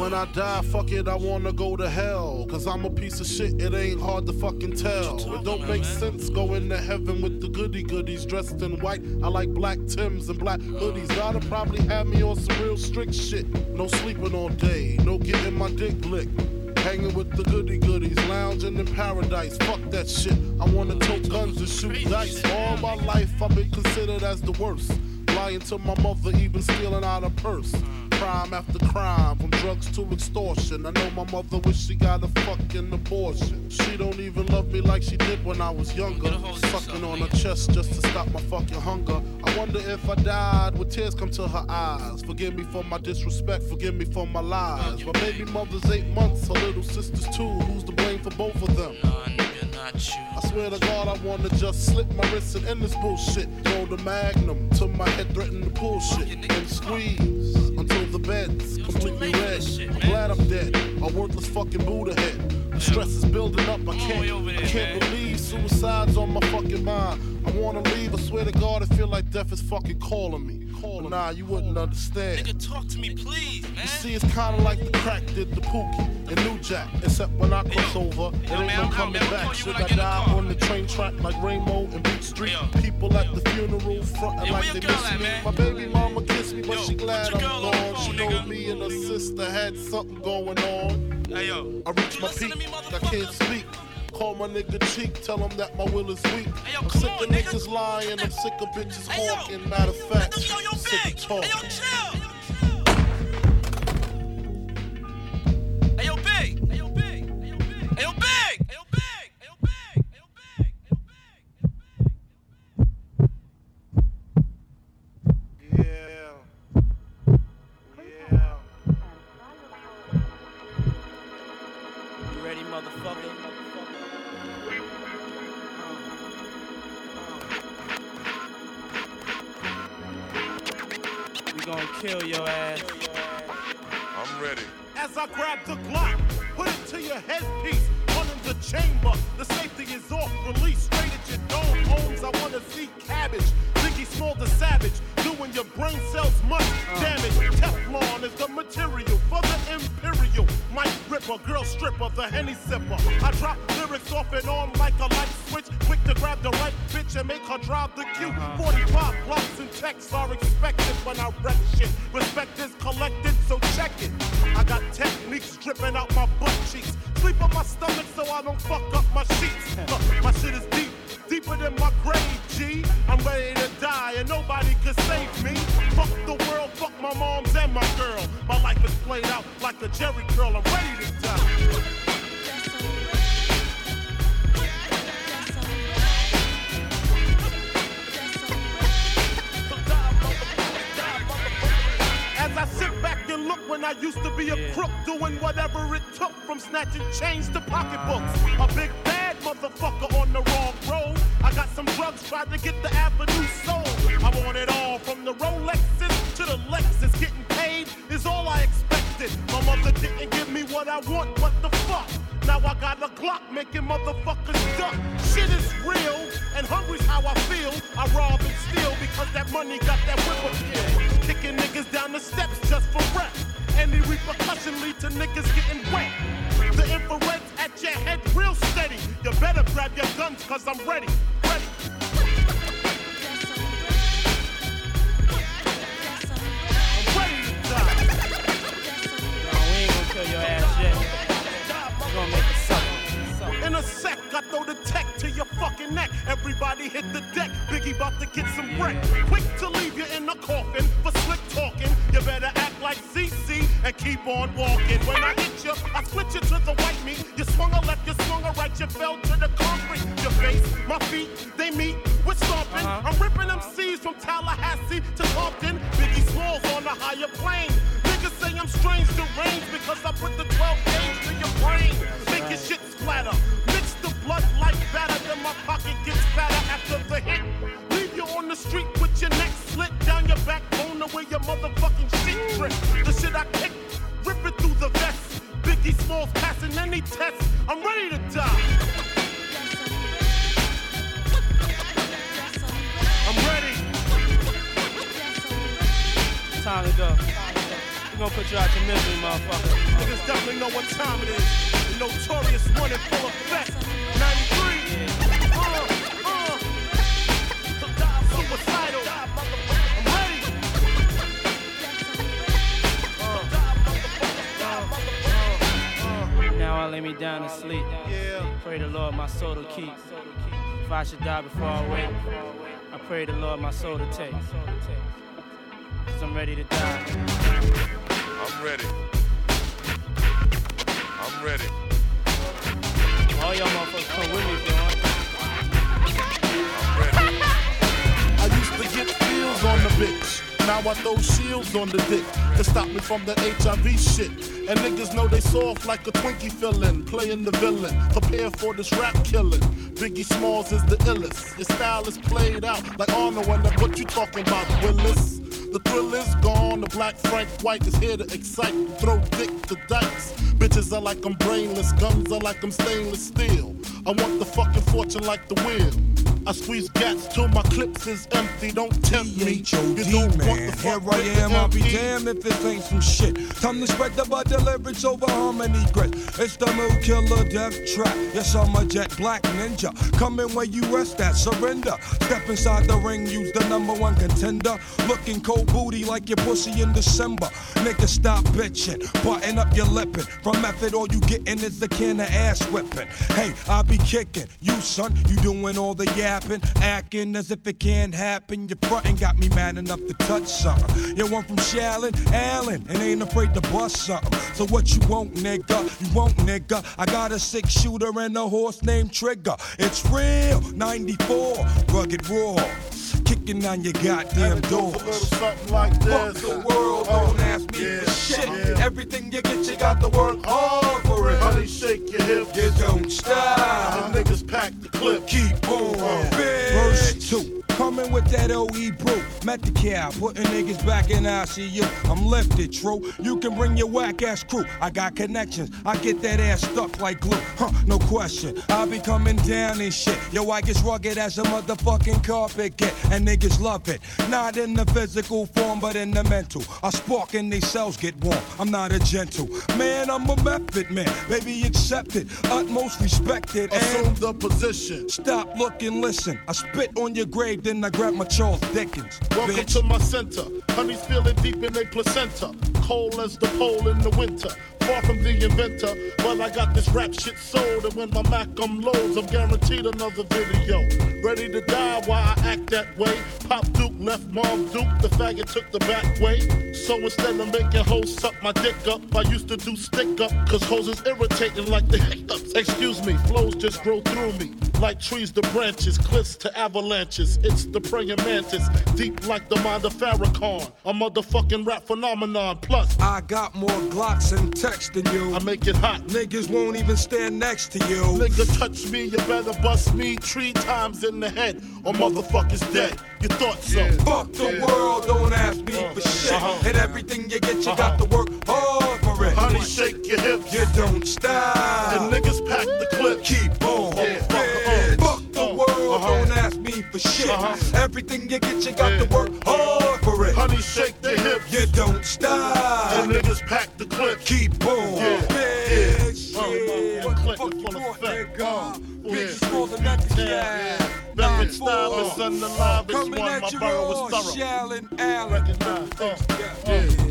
When I die, fuck it, I wanna go to hell. Cause I'm a piece of shit, it ain't hard to fucking tell. It don't make sense going to heaven with the goody goodies dressed in white. I like black Tims and black hoodies. Gotta probably have me on some real strict shit. No sleeping all day, no getting my dick licked. Hanging with the goody goodies, lounging in paradise. Fuck that shit. I wanna tote guns and shoot dice. All my life I've been considered as the worst. Lying to my mother, even stealing out her purse. Crime after crime, drugs to extortion. I know my mother wish she got a fucking abortion. She don't even love me like she did when I was younger. Sucking on her chest just to stop my fucking hunger. I wonder if I died, would tears come to her eyes? Forgive me for my disrespect, forgive me for my lies. My baby mother's eight months, her little sister's two. Who's to blame for both of them? Nah, nigga, not you. I swear to God, I wanna just slip my wrist and end this bullshit. Throw the magnum till my head threaten to pull shit and squeeze until the bed's completely red. I'm glad I'm dead. A worthless fucking Buddha head. The stress is building up. I can't, I can't believe suicide's on my fucking mind. I wanna leave. I swear to God, I feel like death is fucking calling me. Calling. Nah, you wouldn't understand. Nigga, talk to me, please, man. You see, it's kinda like the crack did the Pookie and New Jack. Except when I cross over, it ain't no coming back. Should I die on the train track like Ramo and Beat Street? People at the funeral frontin' like they miss me. My baby mama kissed me, but she glad I'm gone. She know me and her sister had something going on. Hey, yo. I reached my peak, I can't speak. Call my nigga Chic, tell him that my will is weak. I'm sick of niggas lying, I'm sick of bitches hawking. Matter of fact, I'm sick of talking. Hey, kill your ass. I'm ready. As I grab the Glock, put it to your headpiece. One in the chamber, the safety is off. Release straight at your dome homes. I wanna see cabbage. Biggie Small the savage, doing your brain cells much damage. Teflon is the material for the imperial. Mike Ripper, girl stripper, the Henny sipper. I drop lyrics off and on like a light Quick to grab the right bitch and make her drive the queue. Uh-huh. 45 blocks and checks are expected when I wreck shit. Respect is collected, so check it. I got techniques dripping out my butt cheeks. Sleep on my stomach so I don't fuck up my sheets. Look, my shit is deep, deeper than my grave, G. I'm ready to die and nobody can save me. Fuck the world, fuck my moms and my girl. My life is played out like a Jheri curl. I'm ready to die. Look when I used to be a crook, doing whatever it took from snatching chains to pocketbooks. A big bad motherfucker on the wrong road. I got some drugs, tried to get the avenue sold. I want it all from the Rolexes to the Lexus. Getting paid is all I expected. My mother didn't give me what I want, what the fuck? Now I got a Glock making motherfuckers duck. Shit is real, and hungry's how I feel. I rob and steal because that money got that whip appeal. Kicking niggas down the steps just for rep. Any repercussion lead to niggas getting wet. The infrared's at your head real steady. You better grab your guns cause I'm ready. Ready. I'm ready to die. No, ain't gonna kill your ass yet. We gonna make it suck. In a sec, I throw the your fucking neck. Everybody hit the deck. Biggie about to get some wreck. Quick to leave you in a coffin for slick talking. You better act like CC and keep on walking. When I hit you, I split you to the white meat. You swung a left, you swung a right, you fell to the concrete. Your face, my feet, they meet. We're stomping. Uh-huh. I'm ripping them seas from Tallahassee to Compton. Biggie Smalls on the higher plane. Niggas say I'm strange, deranged because I put the 12 gauge to your brain. Make your shit splatter. My soul to take. Cause I'm ready to die. I'm ready. I'm ready. All y'all motherfuckers come with me if you want. I'm ready. I used to get feels on the bitch. Now I throw shields on the dick to stop me from the HIV shit. And niggas know they soft like a Twinkie fillin', playing the villain. Prepare for this rap killing. Biggie Smalls is the illest. Your style is played out like Arnold and what you talking about, Willis? The thrill is gone. The black Frank White is here to excite. Throw dick to dice. Bitches are like I'm brainless. Guns are like I'm stainless steel. I want the fucking fortune like the wheel. I squeeze gats till my clips is empty. Don't tempt me. You don't want man. the Here I am, I'll be damned if this ain't some shit. Time to spread the bud lyrics over harmony grit. It's the mood killer death trap. Yes, I'm a jet black ninja. Coming where you rest at, surrender. Step inside the ring, use the number one contender. Looking cold booty like your pussy in December. Nigga, stop bitching. Button up your lippin'. From method, all you gettin' is the can of ass whipping. Hey, I'll be kicking. You, son, you doing all the Acting as if it can't happen. Your frontin' got me mad enough to touch uh. something. You want from Shaolin, Allen, and ain't afraid to bust something. So what you want, nigga? You want, nigga? I got a six shooter and a horse named Trigger. It's real, 94, rugged raw. Kicking on your goddamn And it little something like Fuck this. the world, don't oh, ask me yeah, for shit. yeah. Everything you get, you got to work hard for it. Honey, shake your hips. You don't stop. The niggas pack the clip. Keep on. Uh, verse 2. Coming with that OE brew. Met the cow, putting niggas back in ICU. I'm lifted, true. You can bring your whack ass crew. I got connections. I get that ass stuck like glue. Huh, no question. I be coming down and shit. Yo, I get rugged as a motherfucking carpet get. And niggas love it. Not in the physical form, but in the mental. I spark and these cells get warm. I'm not a gentle. Man, I'm a method man. Baby, accept it. Utmost respected. And Assume the position. Stop, look, and listen. I spit on your grave, then I grab my Charles Dickens. Welcome bitch. to my center. Honey's feeling deep in their placenta. Cold as the pole in the winter. Far from the inventor, but I got this rap shit sold. And when my Mac um loads, I'm guaranteed another video. Ready to die while I act that way. Pop Duke left Mom Duke, the faggot took the back way. So instead of making hoes suck my dick up, I used to do stick up. Cause hoes is irritating like the hiccups. Excuse me, flows just grow through me. Like trees to branches, cliffs to avalanches. It's the praying mantis, deep like the mind of Farrakhan. A motherfucking rap phenomenon. Plus, I got more Glocks and text than you. I make it hot. Niggas won't even stand next to you. Nigga touch me, you better bust me three times in the head, or motherfuckers dead. You thought so? Fuck the world, don't ask me for shit. Uh-huh. And everything you get, you got to work hard for it. Honey, shake your hips. You don't stop. And niggas pack the clip. Keep on. Yeah. Shit. Uh-huh. Everything you get, you got Yeah. to work hard for it. Honey, shake your hips. You don't stop. And niggas pack the clip. Keep on, Yeah. bitch. Yeah. Yeah. Uh, What the fuck you effect. nigga? Uh, Bitch, yeah. than that to Yeah. Veteran style is unalive. It's one. at My raw, is thorough. Shaolin Allen. Recognize. Uh, Yeah. yeah.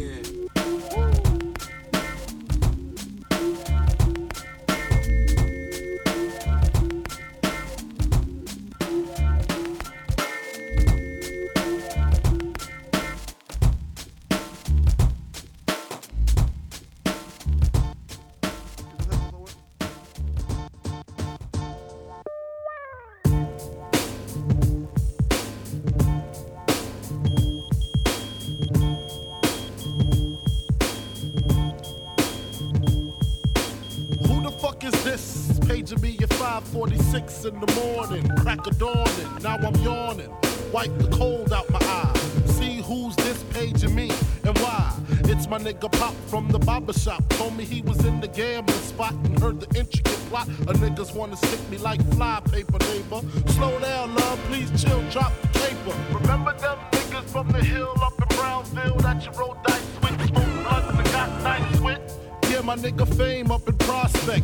46 in the morning, crack a dawning, now I'm yawning. Wipe the cold out my eyes. See who's this paging me and why. It's my nigga Pop from the barber shop. Told me he was in the gambling spot and heard the intricate plot. A niggas wanna stick me like fly paper, neighbor. Slow down, love, please chill, drop the paper. Remember them niggas from the hill up in Brownsville that you rolled dice with, smoked blunts and got nice with? Yeah, my nigga Fame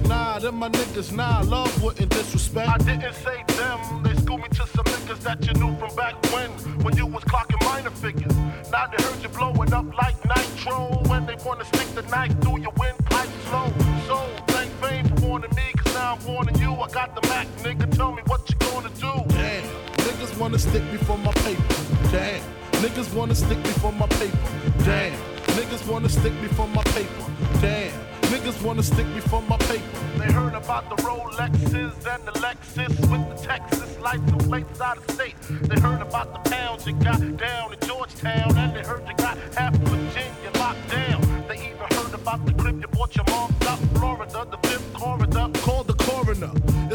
Nah, them my niggas, nah, love wouldn't disrespect. I didn't say them, they schooled me to some niggas that you knew from back when, when you was clocking minor figures. Now they heard you blowing up like nitro, when they wanna stick the knife through your windpipe slow. So, thank fame for warning me, cause now I'm warning you. I got the Mac, nigga, tell me what you gonna do. Damn, niggas wanna stick me for my paper. Damn, niggas wanna stick me for my paper. Damn, niggas wanna stick me for my paper. Damn, wanna stick me for my paper. They heard about the Rolexes and the Lexus with the Texas license plates out of state. They heard about the pounds you got down in Georgetown, and they heard you got half Virginia locked down. They even heard about the crib you bought your mom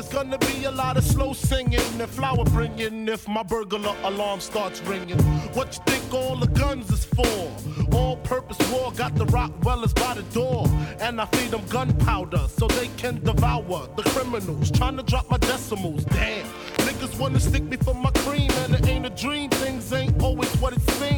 There's gonna be a lot of slow singing and flower bringing if my burglar alarm starts ringing. What you think all the guns is for? All purpose war got the Rottweilers by the door. And I feed them gunpowder so they can devour the criminals. Trying to drop my decimals. Damn. Niggas wanna stick me for my cream, and it ain't a dream. Things ain't always what it seems.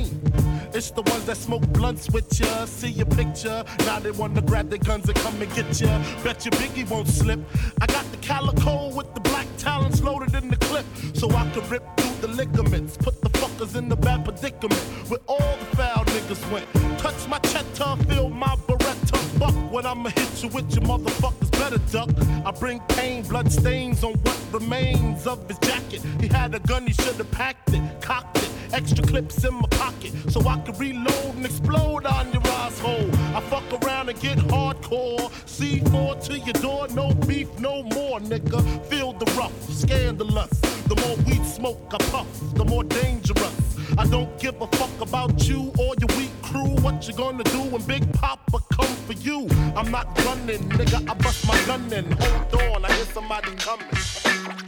It's the ones that smoke blunts with ya, see your picture. Now they wanna grab their guns and come and get ya. Bet your Biggie won't slip. I got the calico with the black talons loaded in the clip, so I can rip through the ligaments. Put the fuckers in the bad predicament where all the foul niggas went. Touch my cheddar, feel my beretta. Fuck when I'ma hit you with your motherfuckers better duck. I bring pain, blood stains on what remains of his jacket. He had a gun, he should've packed it, cocked it. Extra clips in my pocket so I can reload and explode on your asshole. I fuck around and get hardcore. C4 to your door, no beef, no more, nigga. Feel the rough, scandalous. The more weed smoke I puff, the more dangerous. I don't give a fuck about you or your weak crew. What you gonna do when Big Papa come for you? I'm not running, nigga. I bust my gun in. Hold on, I hear somebody coming.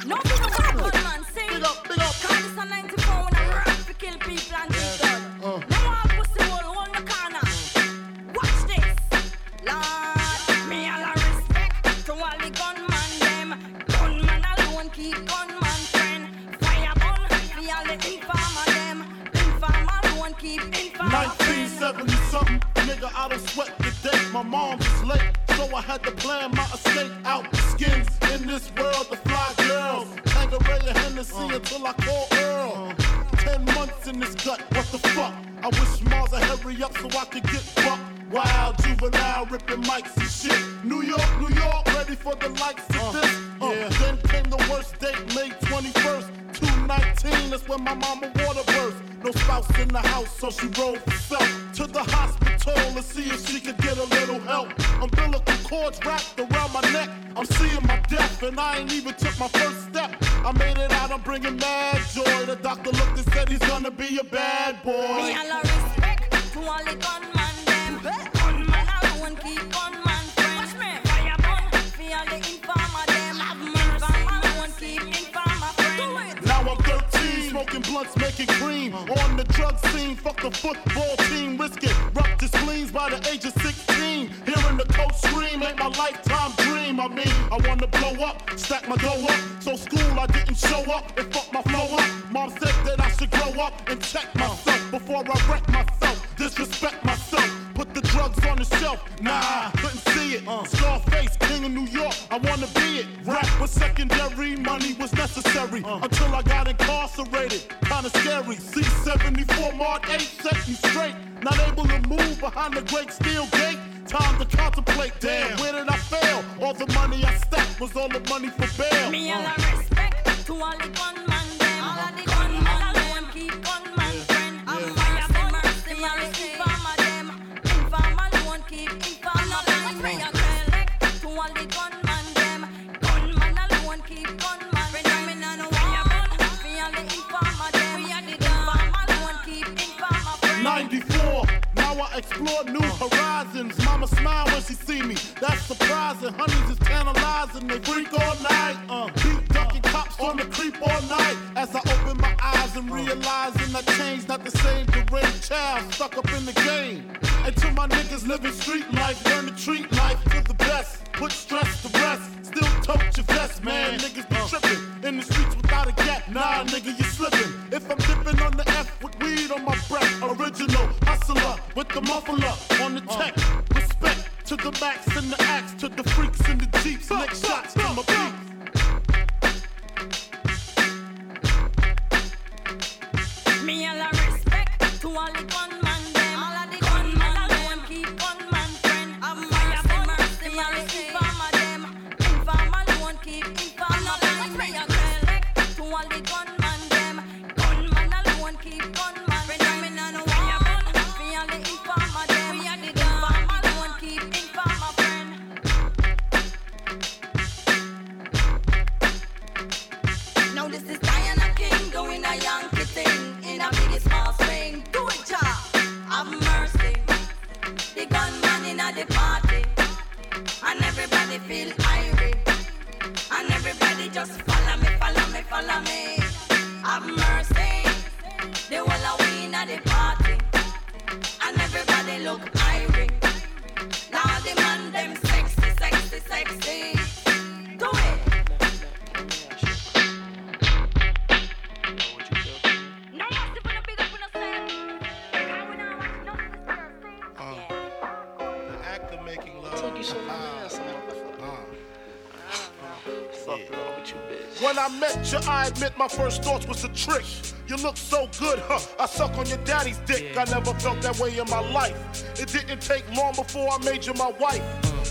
No big up. Big up, big up. This a 94 My mom was late, so I had to plan my escape out. Skins in this world, the fly girls. Tanqueray and Hennessy until I call Earl. Ten months in this gut, what the fuck? I wish Mars would hurry up so I could get fucked. Wild juvenile ripping mics and shit. New York, New York, ready for the likes of this. Uh, Then came the worst date, May 21st. 219, that's when my mama water burst. No spouse in the house, so she rolled herself to the hospital to see if she could get a little help. Umbilical cords wrapped around my neck. I'm seeing my death, and I ain't even took my first step. I made it out, I'm bringing mad joy. The doctor looked and said he's gonna be a bad Me boy. all a respect to all the blunts, making cream. On the drug scene, fuck the football team, risk it. Rupture spleens by the age of 16. Hearing the coach scream ain't my lifetime dream. I mean, I wanna blow up, stack my dough up. So school, I didn't show up and fuck my flow up. Mom said that I should grow up and check myself before I wreck myself. Disrespect myself. Put the drugs on the shelf. Nah, couldn't see it. Uh. Scarface, king of New York. I wanna be it. Rap was secondary, money was necessary. Uh. Until I got incarcerated. Kinda scary. C74 Mark 8 set me straight. Not able to move behind the great steel gate. Time to contemplate. Damn, where did I fail? All the money I stacked was all the money for bail. Me all respect to all the me. That's surprising. Honeys is tantalizing. They freak all night. Uh, beat ducking cops on the creep all night. As I open my eyes and realizing I changed, not the same deranged child stuck up in the game. And to my niggas living street life, learn to treat life to the best. Put stress to rest. Still tote your vest, man. Niggas be tripping in the streets without a gap. Nah, nigga, you slipping. If I'm dipping on the F with weed on my breath, original hustler with the muffler on the tech. To the max and the axe, to the freaks and the jeeps. Next shots to a beat. I admit my first thoughts was a trick. You look so good, huh? I suck on your daddy's dick. I never felt that way in my life. It didn't take long before I made you my wife.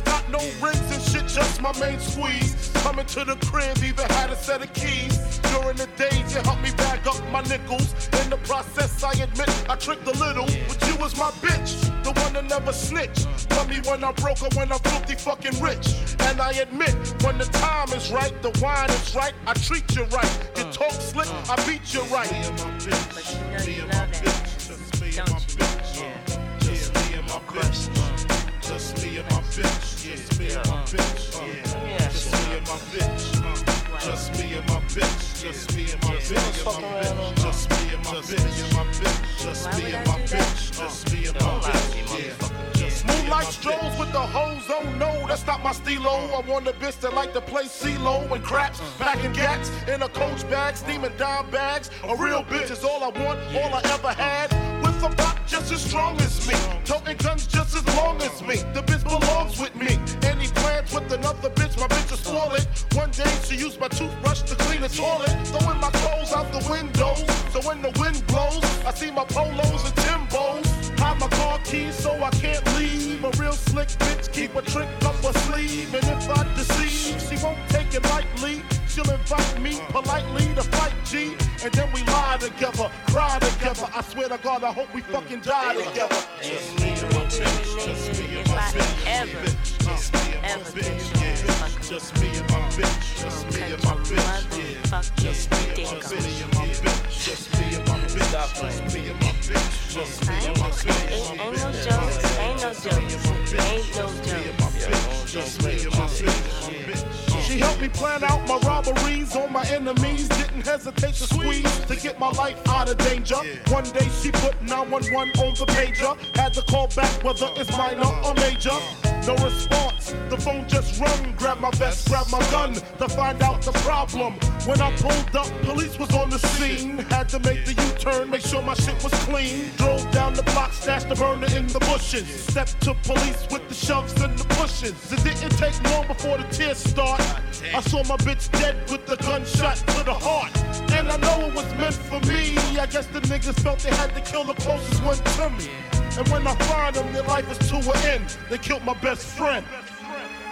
Got no rings and shit, just my main squeeze. Coming to the crib, even had a set of keys. During the days, you helped me bag up my nickels. In the process, I admit I tricked a little. But you was my bitch, the one that never snitched. Uh. Tell me when I'm broke or when I'm filthy fucking rich. And I admit, when the time is right, the wine is right, I treat you right. You slick, I beat you right. But you know you love that, don't you? Just me and my bitch. Just me and my bitch. Just me and my bitch. Let me ask Just me and my bitch. Just me and my bitch. Just me and my bitch. Just me and my bitch. Just me and my bitch. Just me and my bitch. Moonlight strolls with the hoes, oh no, that's not my stilo. I want a bitch that like to play CeeLo and craps, packing gats in a coach bag, steaming dime bags. A real bitch is all I want, all I ever had. With a rock just as strong as me, then we lie together, cry together. I swear to God, I hope we fucking die together. Just me and my bitch. Just me and my bitch. Ever, ever been motherfucker. Just me and my bitch. Just me and my bitch. Yeah. Just me and my bitch. and my bitch. Just me and my bitch. Just me and my bitch. Just me and my bitch. Ain't, ain't no jokes, ain't no jokes, ain't no jokes. Just me and my bitch. She helped me plan out my robberies on my enemies. Didn't hesitate to squeeze to get my life out of danger. One day she put 911 on the pager. Had to call back whether it's minor or major. No response. The phone just rung. Grab my vest, grab my gun to find out the problem. When I pulled up, police was on the scene. Had to make the U-turn, make sure my shit was clean. Drove down the block, stashed the burner in the bushes. Stepped to police with the shoves and the pushes. It didn't take long before the tears start. I saw my bitch dead with the gunshot to the heart. And I know it was meant for me. I guess the niggas felt they had to kill the closest one to me. And when I find them, their life is to an end. They killed my best friend.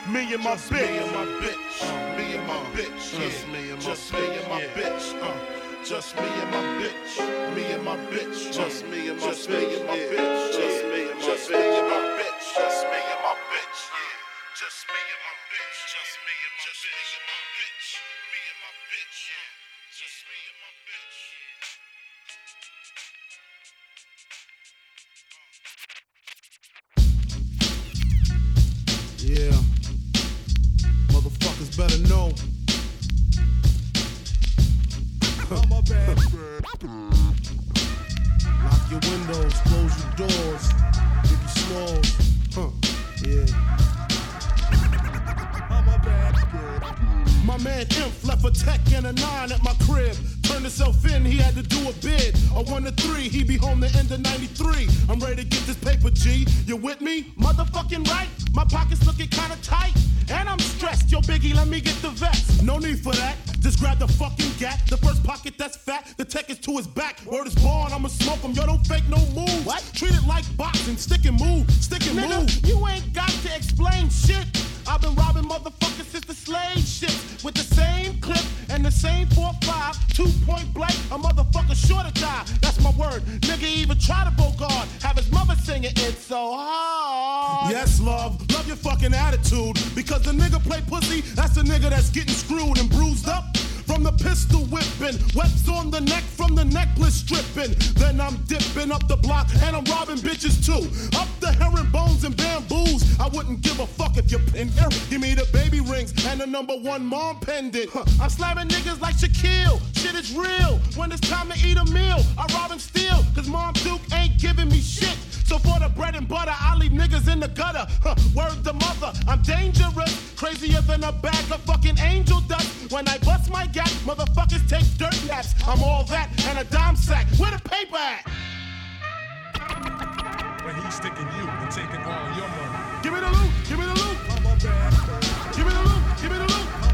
Me and my bitch. Me and my bitch. Me and my bitch. Just me and my Just me and my bitch. Uh. Just me and my bitch. Me and my bitch. Just me and my bitch. Just me and my bitch. Just me and my Just me and my bitch. Just me and my bitch. Yeah. Just me and my Yeah. Motherfuckers better know. I'm a bad Lock your windows, close your doors, if you small, Huh. Yeah. I'm a bad My man Imp left a tech and a nine at my crib. Turned himself in, he had to do a bid. A one to three, he be home the end of 93. I'm ready to get this paper, G. You with me? Motherfucking right. My pockets looking kinda tight. And I'm stressed. Yo, Biggie, let me get the vest. No need for that. Just grab the fucking gat. The first pocket that's fat. The tech is to his back. Word is born, I'ma smoke him. Yo, don't fake no move. What? Treat it like boxing. Stick and move. Stick and Nigga, move. you ain't got to explain shit. I've been robbing motherfuckers since the slave shit. With the same clip and the same 4-5, two point blank, a motherfucker sure to die. That's my word. Nigga even try to bogard. Have his mother singing it's so hard. Yes, love. Love your fucking attitude. Because the nigga play pussy, that's the nigga that's getting screwed and bruised up. From the pistol whipping, webs on the neck from the necklace stripping. Then I'm dipping up the block and I'm robbing bitches too. Up the herringbones and bamboos. I wouldn't give a fuck if you're in here. Give me the baby rings and the number one mom pendant. Huh. I'm slamming niggas like Shaquille. Shit is real. When it's time to eat a meal, I rob and steal. Cause Mom Duke ain't giving me shit. So for the bread and butter, I leave niggas in the gutter. Huh, word to mother, I'm dangerous. Crazier than a bag of fucking angel dust. When I bust my gap, motherfuckers take dirt naps. I'm all that and a dime sack. Where the paper at? But he's sticking you and taking all your money. Give me the loot, give me the loot. Give me the loot, give me the loot.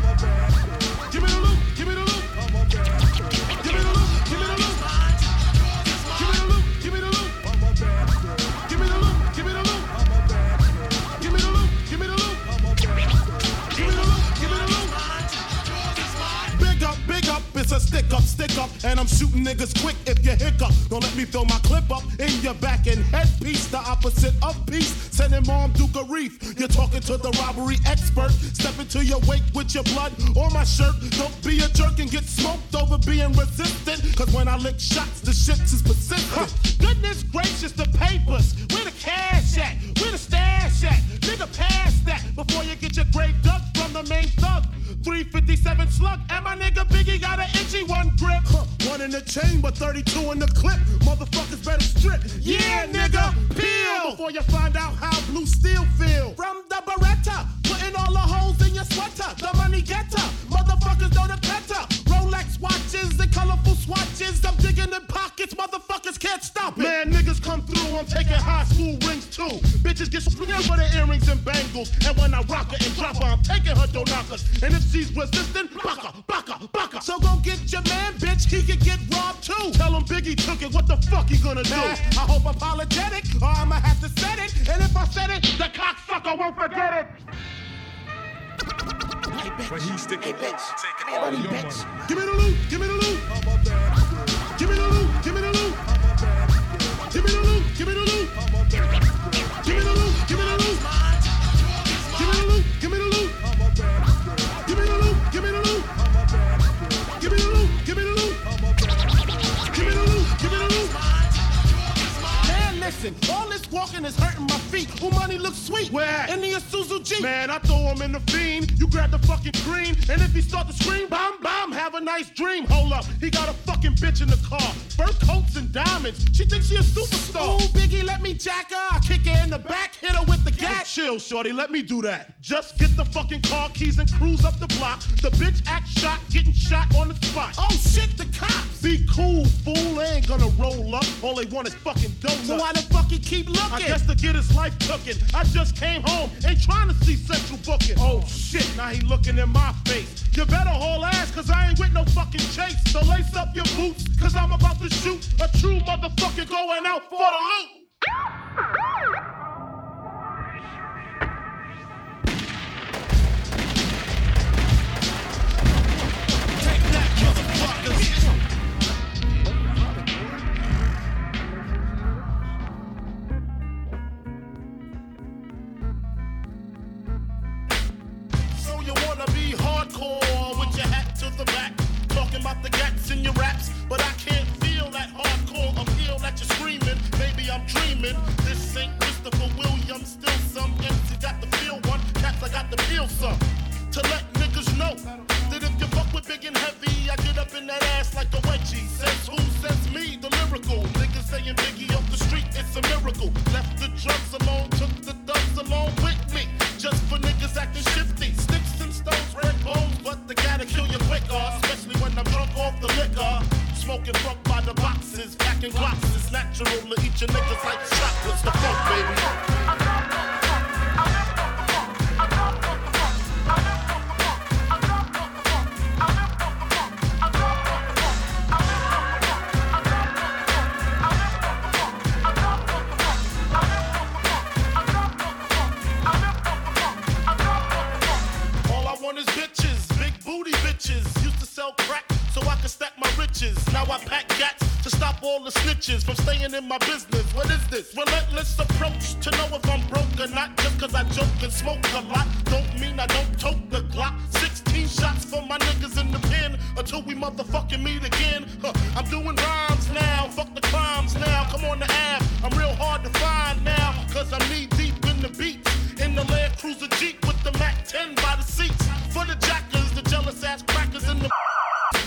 It's a stick up, stick up, and I'm shooting niggas quick if you hiccup. Don't let me throw my clip up in your back and headpiece, the opposite of peace. Send Sending mom Duke a reef. You're talking to the robbery expert. Step into your wake with your blood or my shirt. Don't be a jerk and get smoked over being resistant. Cause when I lick shots, the shit is persistent. Goodness gracious, the papers. Where the cash at? Where the stash at? Nigga, pass that before you get your grave dug from the main thug. 357 slug, and my nigga Biggie got an itchy one grip. Huh, One in the chamber, 32 in the clip. Motherfuckers better strip. Yeah, nigga, peel. Before you find out how blue steel feel. From the Beretta, putting all the holes in your sweater. The money getter, motherfuckers know the better. Rolex watches and colorful swatches. I'm digging in pockets, motherfuckers can't stop it. Man, niggas come through, I'm taking high school rings too. Bitches get split for the earrings and bangles. And when I rock her and drop her, I'm taking her door knockers. And if she's resistant, baka, baka, baka. So go get your man, bitch. He could get robbed too. Tell him Biggie took it, what the fuck he gonna do? I hope apologetic, or I'ma have to set it. And if I said it, the cocksucker won't forget it. But he's sticking and taking all your money. Give me the loot, give me the loot. Give me the loot, give me the loot. Give me the loot, give me the loot. All this walking is hurting my feet. Who money looks sweet? Where? In the Isuzu Jeep. Man, I throw him in the fiend. You grab the fucking cream. and if he start to scream, bomb, bomb, have a nice dream. Hold up, he got a fucking bitch in the car. Fur coats and diamonds. She thinks she a superstar. Ooh, Biggie, let me jack her. I kick her in the back, hit her with the Hey, gat. chill, shorty, let me do that. Just get the fucking car keys and cruise up the block. The bitch act shot, getting shot on the spot. Oh shit, the cops. Be cool, fool. They ain't gonna roll up. All they want is fucking donuts. So why the fuck he keep looking? I guess to get his life cooking. I just came home, ain't trying to see central booking. Oh shit, now he looking in my face. You better haul ass, cause I ain't with no fucking chase. So lace up your boots, cause I'm about to shoot a true motherfucker going out for the loot. Hardcore with your hat to the back, talking about the gats in your raps, but I can't feel that hardcore appeal that you're screaming. Maybe I'm dreaming. This ain't Christopher Williams, still some MC got the feel one, cats I got the feel some. To let niggas know that if you fuck with big and heavy, I get up in that ass like a wedgie. Says who? Says me, the lyrical. Niggas saying Biggie off the street, it's a miracle. Left the drugs alone, took the thugs along with me. Just for niggas acting shifty. Red bones, but they gotta kill you quicker. Especially when I'm drunk off the liquor. Smoking fuck by the boxes, packing boxes. Natural to eat your niggas like chocolates. The funk, baby. Sell crack so I can stack my riches. Now I pack gats to stop all the snitches from staying in my business. What is this? Relentless approach to know if I'm broke or not. Just cause I joke and smoke a lot, don't mean I don't tote the Glock. 16 shots for my niggas in the pen until we motherfucking meet again. Huh, I'm doing rhymes now, fuck the crimes now. Come on the app, I'm real hard to find now. Cause I'm knee deep in the beats. In the Land Cruiser Jeep with the Mac 10 by the seats. For the jackers, ass crackers in the.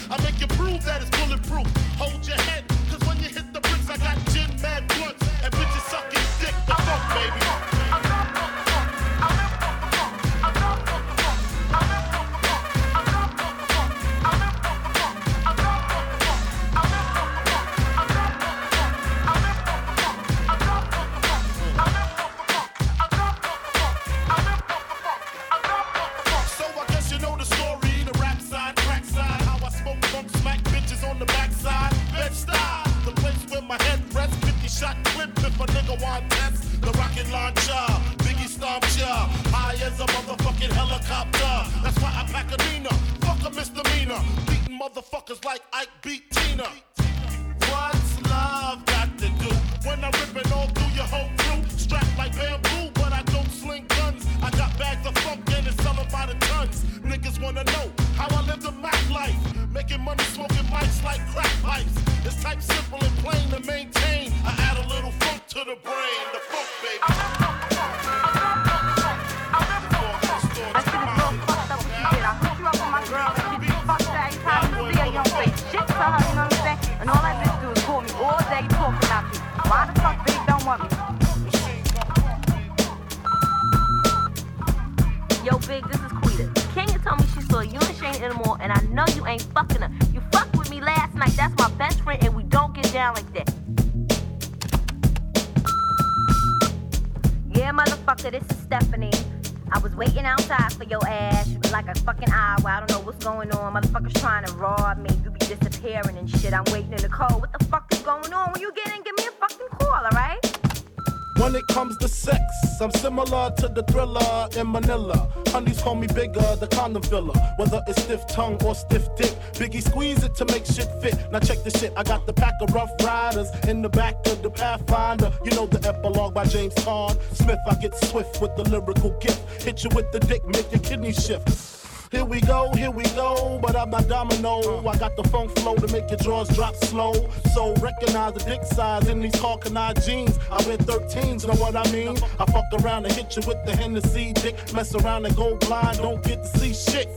In Manila. Honeys call me bigger, the condom filler. Whether it's stiff tongue or stiff dick, Biggie squeeze it to make shit fit. Now check the shit, I got the pack of rough riders in the back of the Pathfinder. You know the epilogue by James Todd Smith. I get swift with the lyrical gift. Hit you with the dick, make your kidney shift. Here we go, here we go, but I'm not domino. Got the funk flow to make your drawers drop slow. So recognize the dick size in these Hawkeye jeans. I wear 13s, know what I mean? I fuck around and hit you with the Hennessy dick. Mess around and go blind, don't get to see shit.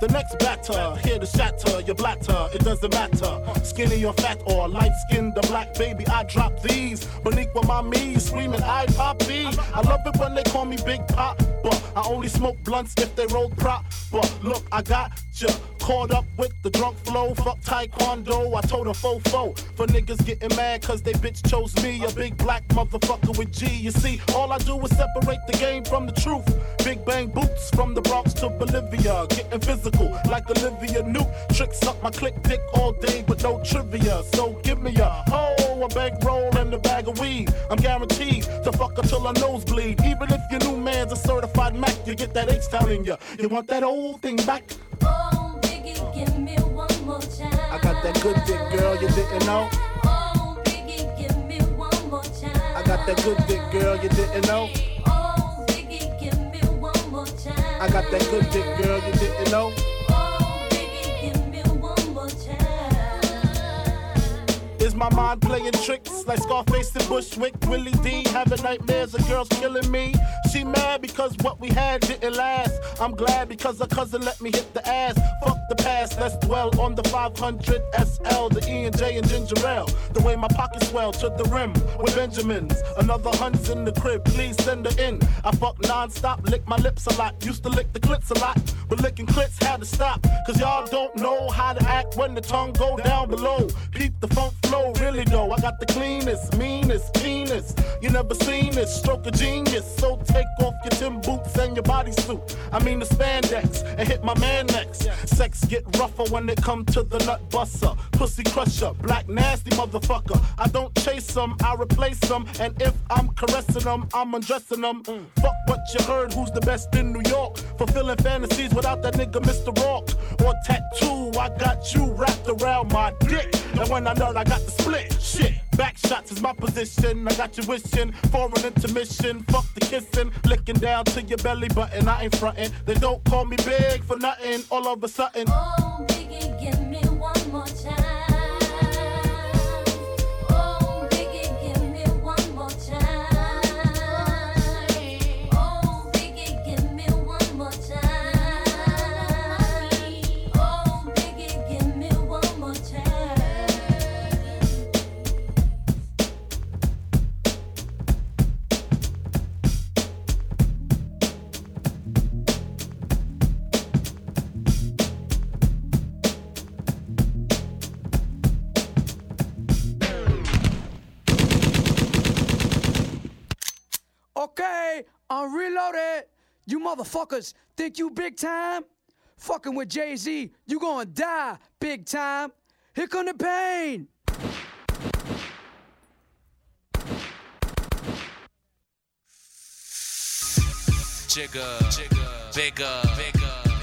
The next batter, here to shatter your blatter. It doesn't matter, skinny or fat or light skinned or black baby. I drop these, beneath with my me screaming I poppy. I love it when they call me Big Pop, but I only smoke blunts if they roll prop. But look, I got ya caught up with the drunk flow. Fuck taekwondo, I told a fofo for niggas getting mad cause they bitch chose me, a big black motherfucker with G. You see, all I do is separate the game from the truth. Big bang boots from the Bronx to Bolivia, getting physical like Olivia Newt. Tricks up my click dick all day with no trivia. So give me a hoe, a bankroll, and a bag of weed. I'm guaranteed to fuck until I nosebleed. Even if your new man's a certified Mac, you get that H down in ya. You want that old thing back? Oh, I got that good dick, girl, you didn't know. Oh, Biggie, give me one more time. I got that good dick, girl, you didn't know. Oh, Biggie, give me one more time. I got that good dick, girl, you didn't know. Is my mind playing tricks like Scarface and Bushwick. Willie D having nightmares of girls killing me. She mad because what we had didn't last. I'm glad because her cousin let me hit the ass. Fuck the past, let's dwell on the 500 SL, the E and J and ginger ale. The way my pockets swell to the rim with Benjamins. Another hund's in the crib, please send her in. I fuck non-stop, lick my lips a lot. Used to lick the clits a lot, but licking clits had to stop. Cause y'all don't know how to act when the tongue go down below. Peep the funk flow, really though. I got the cleanest, meanest, keenest. You never seen this, stroke of genius. So take off your Tim boots and your bodysuit. I mean the spandex, and hit my man next. Sex get rougher when it come to the nut buster. Pussy crusher, black nasty motherfucker. I don't chase them, I replace them. And if I'm caressing them, I'm undressing them. Mm. Fuck what you heard, who's the best in New York? Fulfilling fantasies without that nigga Mr. Rock. Or tattoo, I got you wrapped around my dick. And when I nut, I got split. Shit, back shots is my position. I got you wishing for an intermission. Fuck the kissing, licking down to your belly button. I ain't frontin'. They don't call me big for nothing. All of a sudden. Oh, Biggie, give me one more time. Okay, I'm reloaded. You motherfuckers think you big time? Fucking with Jay Z, you gonna die big time. Here come the pain. Jigger, bigger,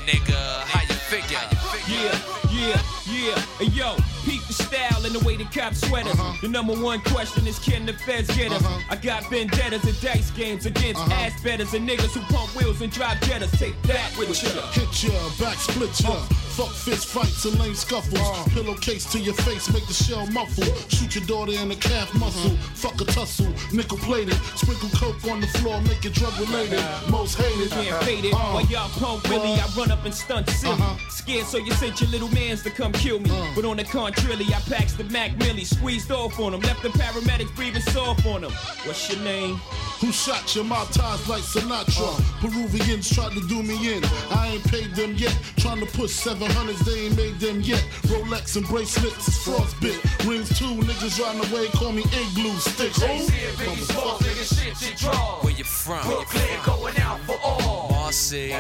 nigga, how you figure? Yeah, yeah, yeah. Hey yo, peep the style and the way the cops sweat us. Uh-huh. The number one question is can the feds get us? Uh-huh. I got vendettas and dice games against uh-huh. ass betters and niggas who pump wheels and drive jettas. Take that with you. Hit ya, back split ya. Uh, Fuck fist fights and lame scuffles. Uh. Pillowcase to your face, make the shell muffle. Shoot your daughter in the calf muscle. Uh-huh. Fuck a tussle, nickel plated. Sprinkle coke on the floor, make it drug related. Uh-huh. Most hated. Can't fade it. Uh, uh-huh. While y'all pump Willie, I run up and stunt silly. Scared, so you sent your little mans to come kill me. Uh. But on the contrary, I packs the Mac Millie, squeezed off on him, left the paramedics breathing soft on him. What's your name? Who shot your mouth ties like Sinatra? Uh. Peruvians tried to do me in. I ain't paid them yet. Trying to push 700s, they ain't made them yet. Rolex and bracelets is frostbit. Rings too, niggas riding away, call me igloo stick. Oh, motherfucker. Where you from? Brooklyn going out for all. Marcy,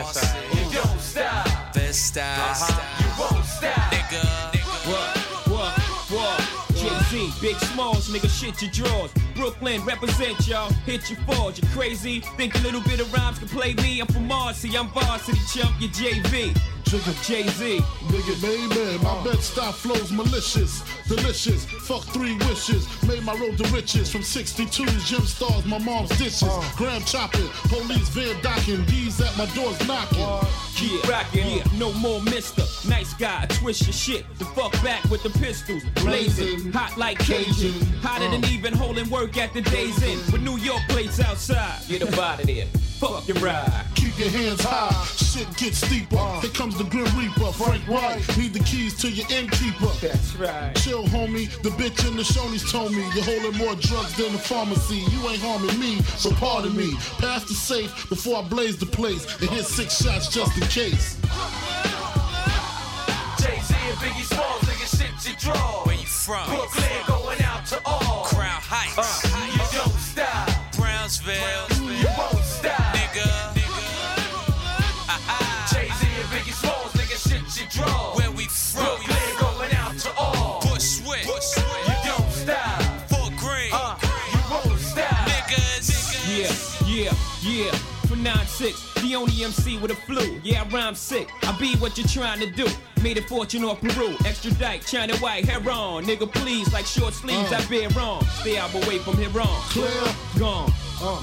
You don't stop. best uh-huh. style, You won't stop. nigga. What? What? What? Jay-Z, Big Smalls, nigga, shit your drawers. Brooklyn, represent y'all. Hit your fours, you crazy. Think a little bit of rhymes can play me. I'm from Marcy, I'm varsity chump, you JV. Jigga Jay-Z. Nigga, baby, my bed style flows malicious, delicious. Fuck three wishes, made my road to riches. From 62's gym stars, my mom's dishes. Uh. Gram chopping, police van docking, D's at my doors knocking. Yeah, rockin', yeah, no more mister. Nice guy, twist your shit. The fuck back with the pistols. Blazing, hot like Cajun. Hotter than uh. even holding work at the day's end. With New York plates outside. Get up out of there. Fuck your ride. Keep your hands high, shit gets steeper. Here comes the Grim Reaper, Frank White. Need the keys to your innkeeper. That's right. Chill, homie. The bitch in the Shoney's told me you're holding more drugs than the pharmacy. You ain't harming me, so pardon me. Pass the safe before I blaze the place and hit six shots just in case. Jay-Z and Biggie Smalls, nigga, shit you draw. Where you from? Brooklyn going out to all. Crown Heights, uh, You don't stop. Brownsville, the only MC with a flu. Yeah, I rhyme sick. I be what you're trying to do. Made a fortune off Peru. Extra dyke, China white, hair on. Nigga, please, like short sleeves, I bear wrong. Stay out away from here wrong. Clear. Gone.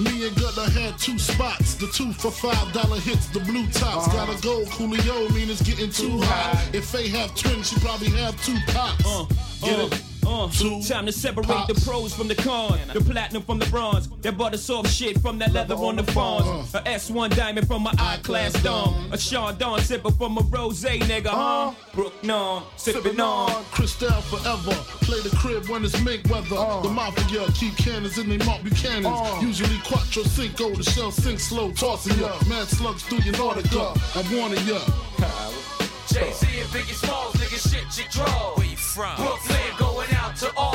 Me and Gutter had two spots. The two for five dollar hits, the blue tops. Gotta go, Coolio, mean it's getting too hot. If they have twins, she probably have two pops. Uh, Get uh, it? Uh. Uh, time to separate the pros from the cons, the platinum from the bronze, that butter soft shit from that leather on the fawns, a S1 diamond from my I class dome, a Sean Dawn sipper from a rose nigga, huh? Brook non, sipping on. Cristal forever. Play the crib when it's mink weather. The mafia keep cannons in they Marc Buchanans. Usually quattro cinco, the shell sink slow, tossing ya. Mad slugs through your Nautica. I'm warning ya. Jay-Z and Biggie Smalls, nigga, shit you draw. Where you from? Brooklyn, going out to all.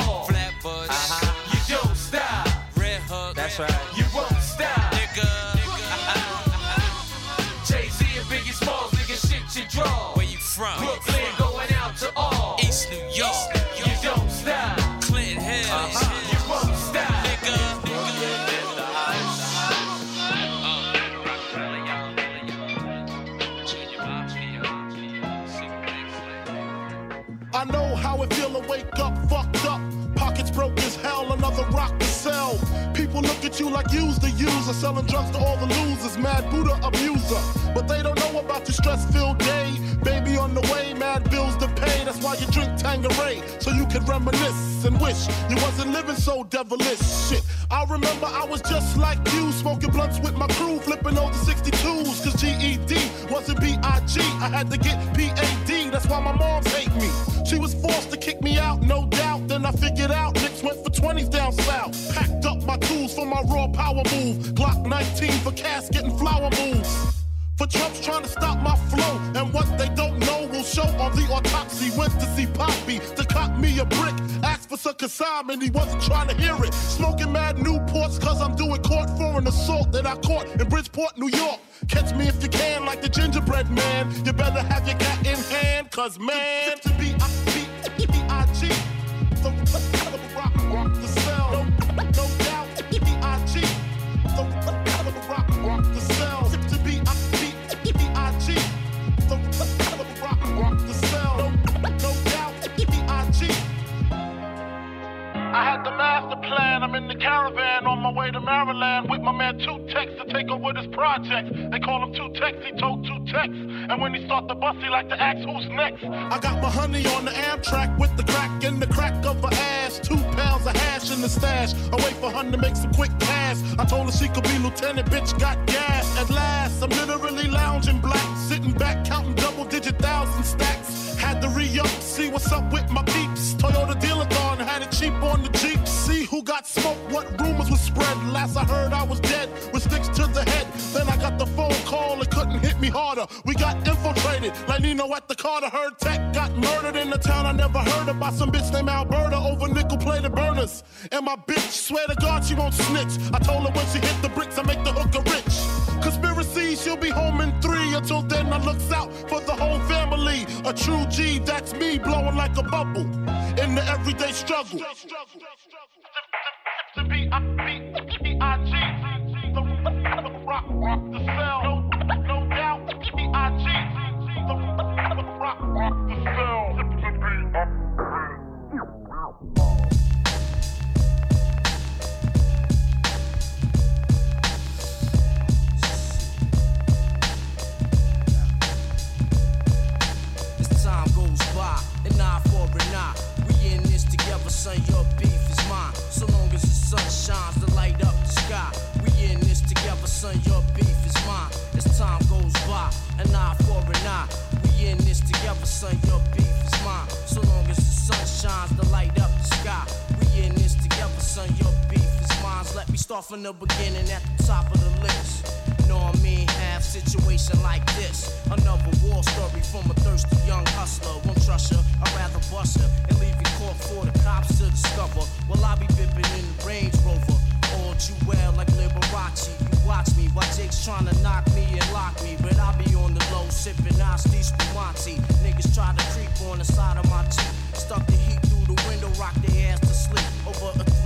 At you like you's the user, selling drugs to all the losers. Mad Buddha abuser. But they don't know about your stress filled day. Baby on the way, mad you drink Tanqueray, so you can reminisce and wish you wasn't living so devilish. Shit, I remember I was just like you, smoking blunts with my crew, flipping over 62s. Cause GED wasn't BIG. I had to get PAD, that's why my moms hate me. She was forced to kick me out, no doubt. Then I figured out Nicks went for 20s down south. Packed up my tools for my raw power move. Glock 19 for casket and flower moves. For Trump's trying to stop my flow. And what they don't know will show on the autopsy. Went to see Poppy to cop me a brick. Asked for some consignment, he wasn't trying to hear it. Smoking mad Newports, cause I'm doing court for an assault that I caught in Bridgeport, New York. Catch me if you can, like the gingerbread man. You better have your gat in hand, cause man. To be B-I-G. Take over this project. They call him Two Tex, he told Two Tex. And when he start the bus, he like to ask who's next. I got my honey on the Amtrak with the crack in the crack of her ass. Two pounds of hash in the stash. I wait for her to make some quick cash. I told her she could be lieutenant, bitch got gas. At last, I'm literally lounging black, sitting back counting double digit thousand stacks. Had to re-up, see what's up with my peeps. Toyota dealer gone, had it cheap on the Jeep. See who got smoked, what rumors was spread. Last I heard I was hit me harder. We got infiltrated, like Nino at the Carter. Heard Tech got murdered in the town I never heard of by some bitch named Alberta over nickel plated burners. And my bitch, swear to God, she won't snitch. I told her when she hit the bricks, I make the hooker rich. Conspiracy, she'll be home in three. Until then, I looks out for the whole family. A true G, that's me, blowing like a bubble in the everyday struggle. To be I B I son. Your beef is mine. So long as the sun shines to light up the sky. We in this together, son. Your beef is mine. As time goes by, an eye for an eye. We in this together, son. Your beef is mine. So long as the sun shines to light up the sky. We in this together, son. Your beef is mine. Let me start from the beginning at the top of the list. Know what I mean? Have situation like this. Another war story from a thirsty young hustler. Won't trust her, I'd rather bust her and leave you caught for the cops to discover. Well, I be bipping in the Range Rover. All too well like Liberace. You watch me while Jake's trying to knock me and lock me. But I be on the low sipping Asti Spumante. Niggas try to creep on the side of my Jeep. Stuck the heat through the window, rock their ass to sleep over a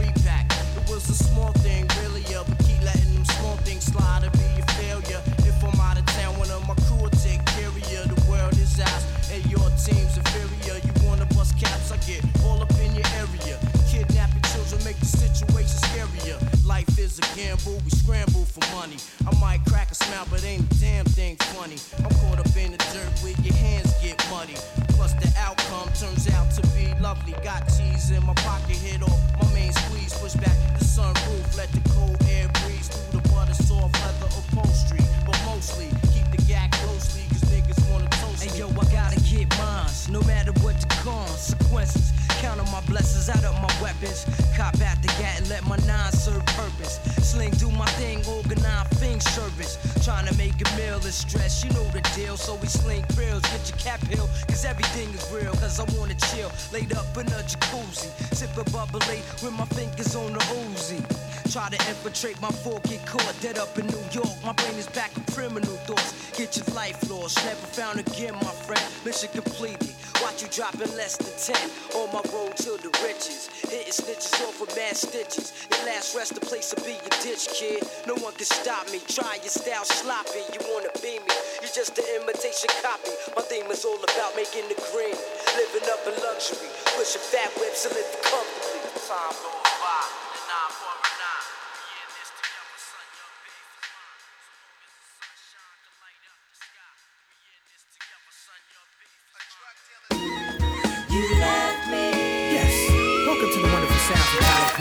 was a small thing, really, yeah, but keep letting them small things slide and be a failure. If I'm out of town, one of my crew will take care of you. The world is ours, and your team's inferior. You wanna bust caps, I get all up in your area. Kidnapping children make the situation scarier. Life is a gamble, we scramble for money. I might crack a smile, but ain't a damn thing funny. I'm caught up in the dirt where your hands get muddy. Plus the outcome turns out to be lovely. Got cheese in my pocket, hit off my main squeeze. Push back the sunroof, let the cold air breeze through the butter soft leather upholstery. But mostly keep the gag closely, cause niggas wanna toast Hey yo, I get no matter what the consequences. Count on my blessings out of my weapons. Cop out the gat and let my nine serve purpose. Sling do my thing, organize thing service. Trying to make a meal is stress, you know the deal. So we sling pills, get your cap hill, cause everything is real. Cause I wanna chill, laid up in a jacuzzi. Sipping bubbly with my fingers on the Uzi. Try to infiltrate my fork, get caught dead up in New York. My brain is back with criminal thoughts. Get your life lost, never found again, my friend. Mission completed. Watch you dropping less than 10 on my road to the riches. Hitting snitches off with mad stitches. Your last rest, the place to be your ditch, kid. No one can stop me. Try your style sloppy. You wanna be me? You're just an imitation copy. My theme is all about making the green. Living up in luxury. Pushing fat whips and living comfortably. Time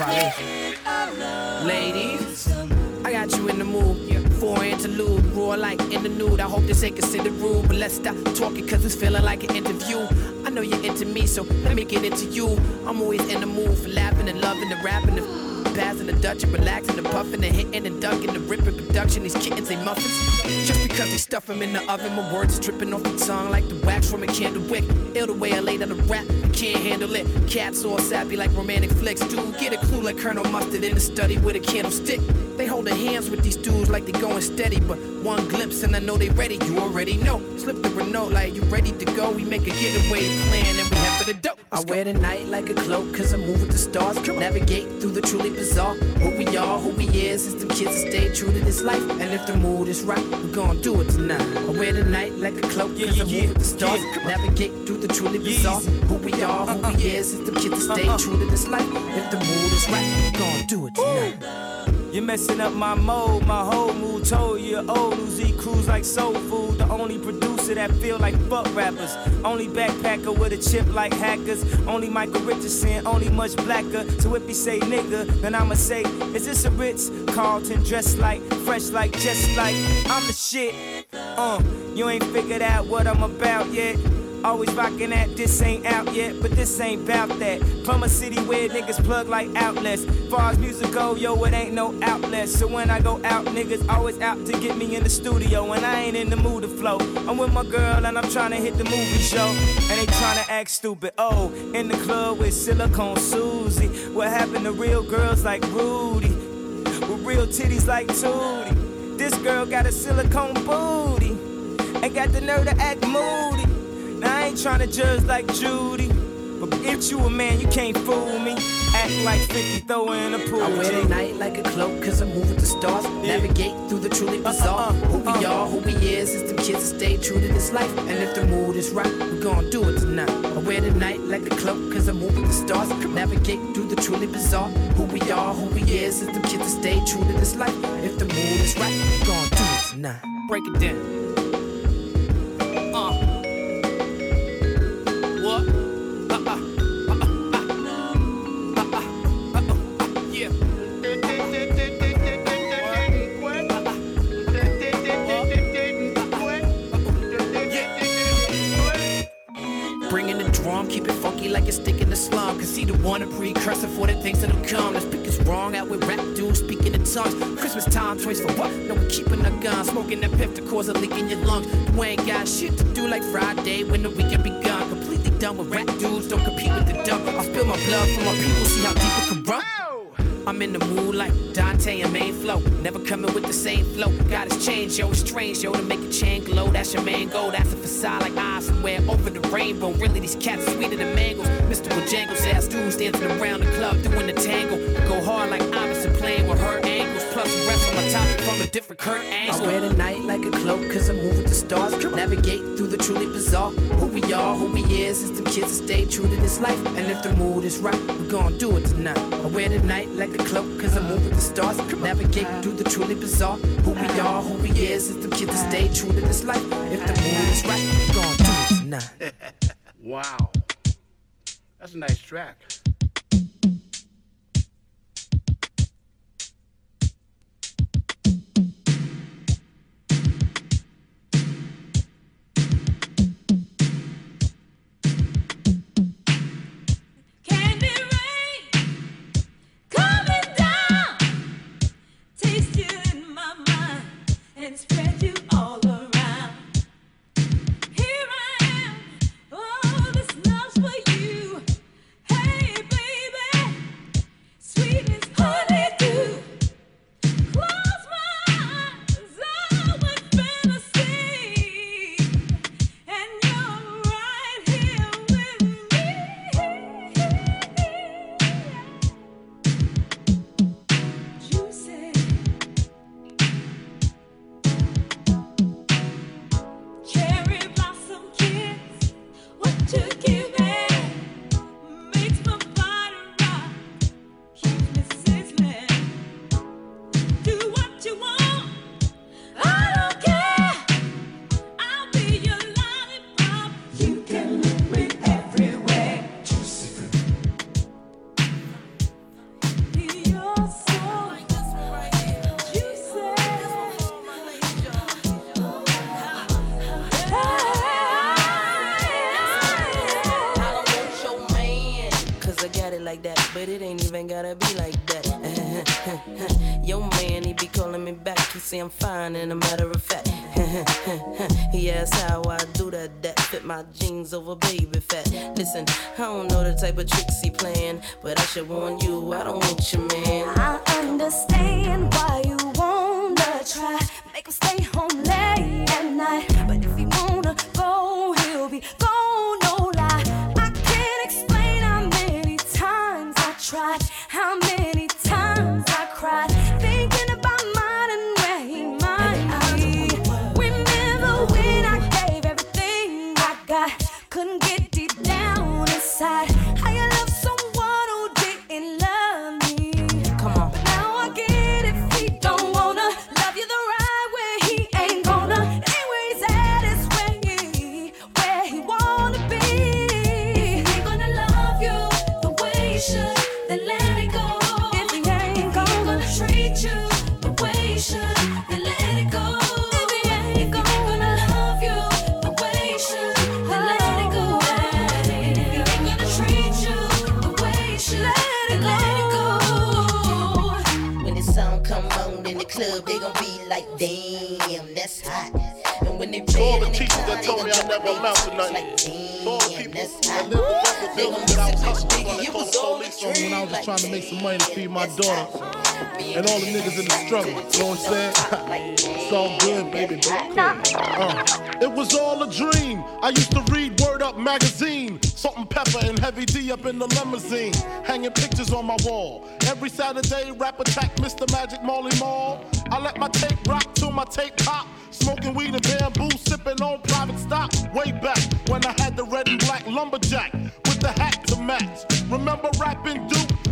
Quality. Ladies, I got you in the mood. For interlude, roar like in the nude. I hope this ain't considered rude, but let's stop talking cause it's feeling like an interview. I know you're into me, so let me get into you. I'm always in the mood for laughing and loving and rapping and passing the Dutch and relaxing and puffing and hitting and ducking and ripping production. These kittens ain't muffins. Just because they stuff them in the oven, my words dripping off the tongue like the wax from a candle wick. Ill the way I lay down the rap, I can't handle it. Cats all sappy like romantic flicks. Dude, get a clue like Colonel Mustard in the study with a candlestick. They holding hands with these dudes like they going steady, but one glimpse and I know they ready. You already know. Slip the Renault like you ready to go. We make a getaway plan and we head for the dope. I wear the night like a cloak cause I move with the stars. Navigate through the truly bizarre. Who we are, who we is, is them kids that stay true to this life. And if the mood is right, we gon' do it tonight. I wear the night like a cloak cause I move with the stars. Navigate through the truly bizarre. Who we are, who we is, is them kids that stay true to this life. If the mood is right, we gon' do it tonight. You're messing up my mode, my whole mood told you old Uzi cruise like soul food. The only producer that feel like fuck rappers. Only backpacker with a chip like hackers. Only Michael Richardson, only much blacker. So if he say nigga, then I'ma say, is this a Ritz Carlton dressed like, fresh like, just like I'm the shit. Uh, you ain't figured out what I'm about yet. Always rockin' that this ain't out yet, but this ain't bout that. From a city where niggas plug like outlets. Far as music go, yo, it ain't no outlet. So when I go out, niggas always out to get me in the studio. And I ain't in the mood to flow. I'm with my girl and I'm tryna hit the movie show. And they tryna act stupid. Oh, in the club with Silicone Susie. What happened to real girls like Rudy? With real titties like Tootie. This girl got a silicone booty. And got the nerve to act moody. Ain't tryna judge like Judy. But if you a man, you can't fool me. Act like 50, throw in a pool. I wear the night like a cloak cause I move with the stars. Navigate through the truly bizarre. Uh-huh, uh-huh. Who we are, who we is, is the kids that stay true to this life. And if the mood is right, we gon' do it tonight. I wear the night like a cloak cause I move with the stars. Navigate through the truly bizarre. Who we are, who we is, is the kids that stay true to this life. If the mood is right, we gon' do it tonight. Break it down. Keep a stick in the slum. Cause see the one a precursor for the things that'll come. Let's pick wrong out with rap dudes speaking in tongues. Christmas time, choice for what? No, we keeping our guns, smoking that piff to cause a leak in your lungs. You ain't got shit to do like Friday when the weekend begun. Completely done with rap dudes, don't compete with the dumb. I spill my blood for my people, see how deep it can run. I'm in the mood like Dante and main flow. Never coming with the same flow. God has changed, yo. It's strange, yo. To make a chain glow. That's your man gold. That's a facade like eyes somewhere over the rainbow. Really, these cats are sweeter than mangoes. Mr. Bojangles ass dudes dancing around the club doing the tango. Go hard like Iverson playing with her angles. Plus rest my topic from a different current angle. I wear the night like a cloak cause I move with the stars. Navigate through the truly bizarre. Who we are, who we is, is the kids that stay true to this life. And if the mood is right, we gon' do it tonight. I wear the night like a cloak cause I move with the stars. Navigate through the truly bizarre. Who we are, who we is, is the kids that stay true to this life. If the mood is right, we gon' do it tonight. Wow. That's a nice track. In the club, they gon' be like, damn, that's hot. And when they play the it in the teachers that told me I never amount to nothing. like, all the damn, people that's that hot. live the record They building gon' that I was miss it, hustling Biggie, when I it was the all police a on me when I was just trying to make some money to feed my daughter. And all the niggas in the struggle, you know what I'm saying? it's all good, baby. Uh, it was all a dream. I used to read Word Up magazine. Salt-N-Pepa and Heavy D up in the limousine. Hanging pictures on my wall. Every Saturday, rap attack Mr. Magic Marley Marl. I let my tape rock till my tape pop. Smoking weed and bamboo, sipping on private stock. Way back when I had the red and black lumberjack with the hat to match. Remember rapping Duke?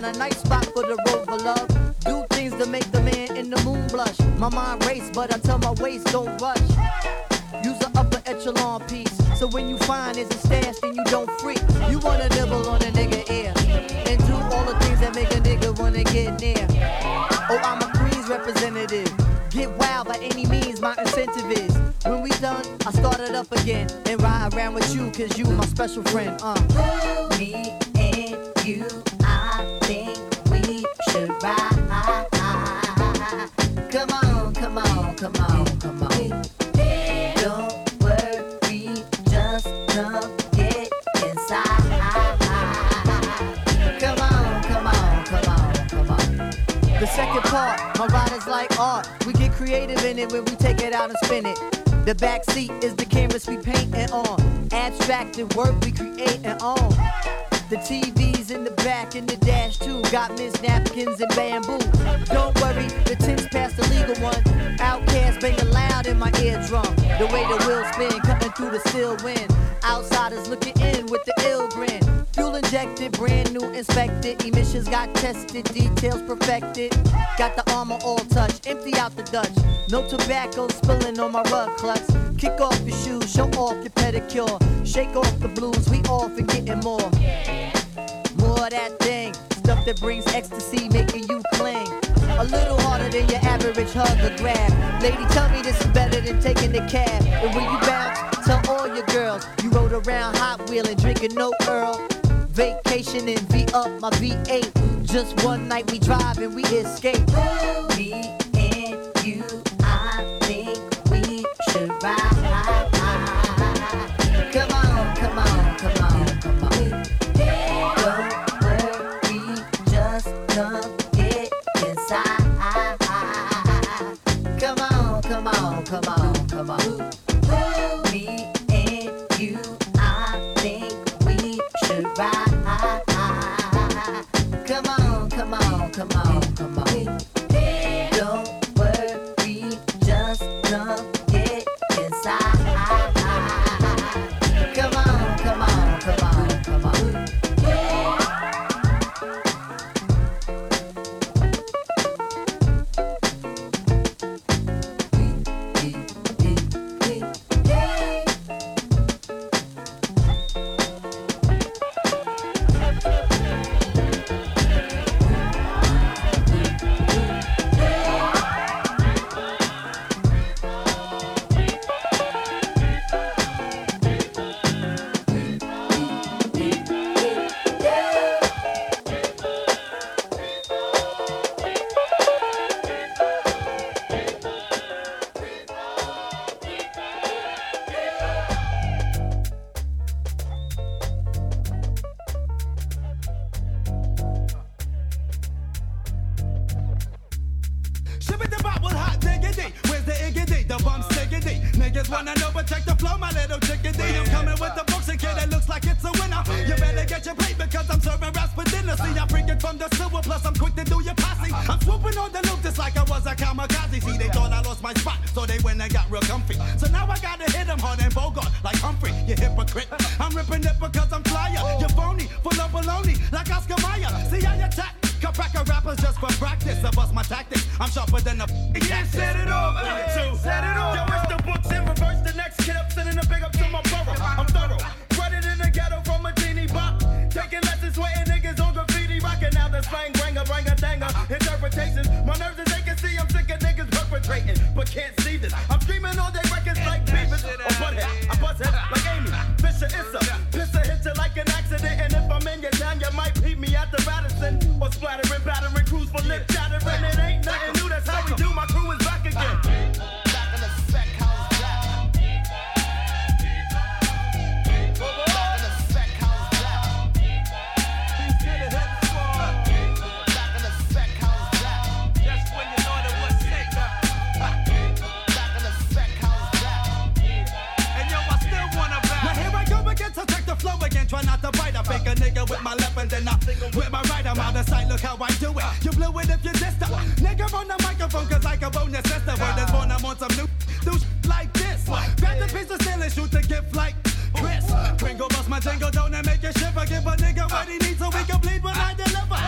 Find a nice spot for the rover, love. Do things to make the man in the moon blush. My mind race, but I tell my waist don't rush. Use the upper echelon piece. So when you find it's a stash, then you don't freak. You wanna nibble on a nigga ear. And do all the things that make a nigga wanna get near. Oh, I'm a Queens representative. Get wild by any means, my incentive is. When we done, I start it up again. And ride around with you, cause you my special friend. Uh. Me Abstracted work we creating on. The TVs in the back in the dash too. Got Miss Napkins and bamboo. Don't worry, the tin's past the legal one. OutKast banging loud in my eardrum. The way the wheels spin, cutting through the still wind. Outsiders looking in with the ill grin. Fuel injected, brand new inspected. Emissions got tested, details perfected. Got the armor all touched, empty out the Dutch. No tobacco spilling on my rug clutch. Kick off your shoes, show off your Shake off the blues, we off and getting more. More of that thing, stuff that brings ecstasy, making you cling. A little harder than your average hug or grab. Lady, tell me this is better than taking the cab. And when you bounce, tell all your girls you rode around hot wheeling, drinking no Earl. Vacation and V up my V8. Just one night we drive and we escape. Try not to bite. I fake a nigga with my left and then I with my right. I'm out of sight. Look how I do it. You blew it if you dissed her. Nigga on the microphone cause I can bonus sister. Word is born. I'm on some new do sh- like this. Grab the piece of steel and shoot the gift like Chris. Pringle bust my jingle down and make you shiver. Give a nigga what he needs so we can bleed when I deliver.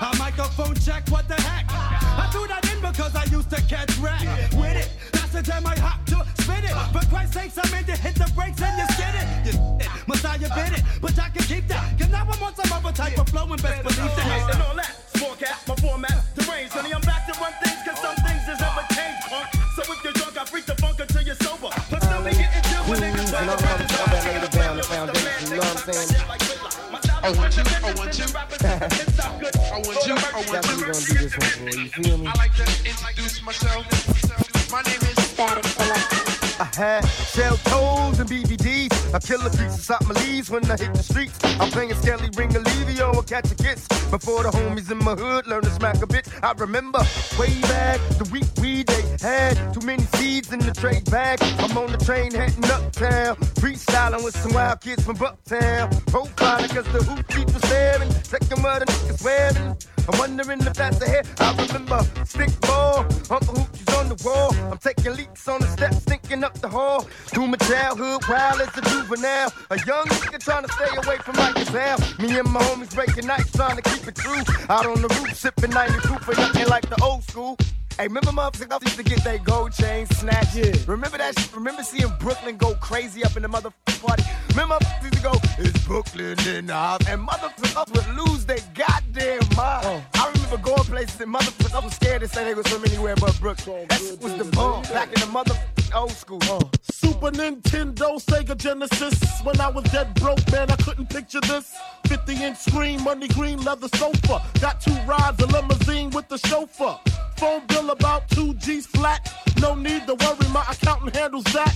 A microphone check. What the heck? I threw that in because I used to catch rap with it. That's the time I hop to spin it. For Christ's sakes, I'm in to hit the brakes and you skid it. You it. Messiah it, but I can keep that. Cause now I'm on some other type of flow and best believe that. And all that, small cat, my format, deranged. Honey, I'm back to run things cause some things has ever changed, punk. So if you're drunk, I freak the funk until you're sober. But still be getting chill when niggas try to that laid it down the foundation, you know what I'm saying? I want you, I want you. I want you, I want That's what you. BBDs. I kill a piece of something leaves when I hit the streets. I'm playing Skelly Ring Olivio or catch a kiss. Before the homies in my hood learn to smack a bitch. I remember way back the week we they had too many seeds in the trade bag. I'm on the train heading uptown, freestyling with some wild kids from Bucktown. Profiling cause the hoop teeth was staring, mother niggas swearing. I'm wondering if that's a hit. I remember stick ball, Uncle Hoochie's on the wall. I'm taking leaks on the steps, thinking up the hall. Through my childhood, while as a juvenile. A young nigga trying to stay away from like hell. Me and my homies breaking nights, trying to keep it true. Out on the roof, sipping 90 proof and nothing like the old school. Hey, remember motherfuckers used to get their gold chains snatched? Yeah. Remember that shit? Remember seeing Brooklyn go crazy up in the motherfucking party? Remember motherfuckers used to go, it's Brooklyn in the house. And motherfuckers would lose their goddamn mind. Oh. I remember going places and motherfuckers was scared to say they was from anywhere but Brooklyn. That shit was the bomb back in the motherfucking old school. Uh. Super Nintendo, Sega Genesis. When I was dead broke, man, I couldn't picture this. 50 inch screen, money green leather sofa. Got two rides, a limousine with the chauffeur. Phone bill about two G's flat. No need to worry, my accountant handles that.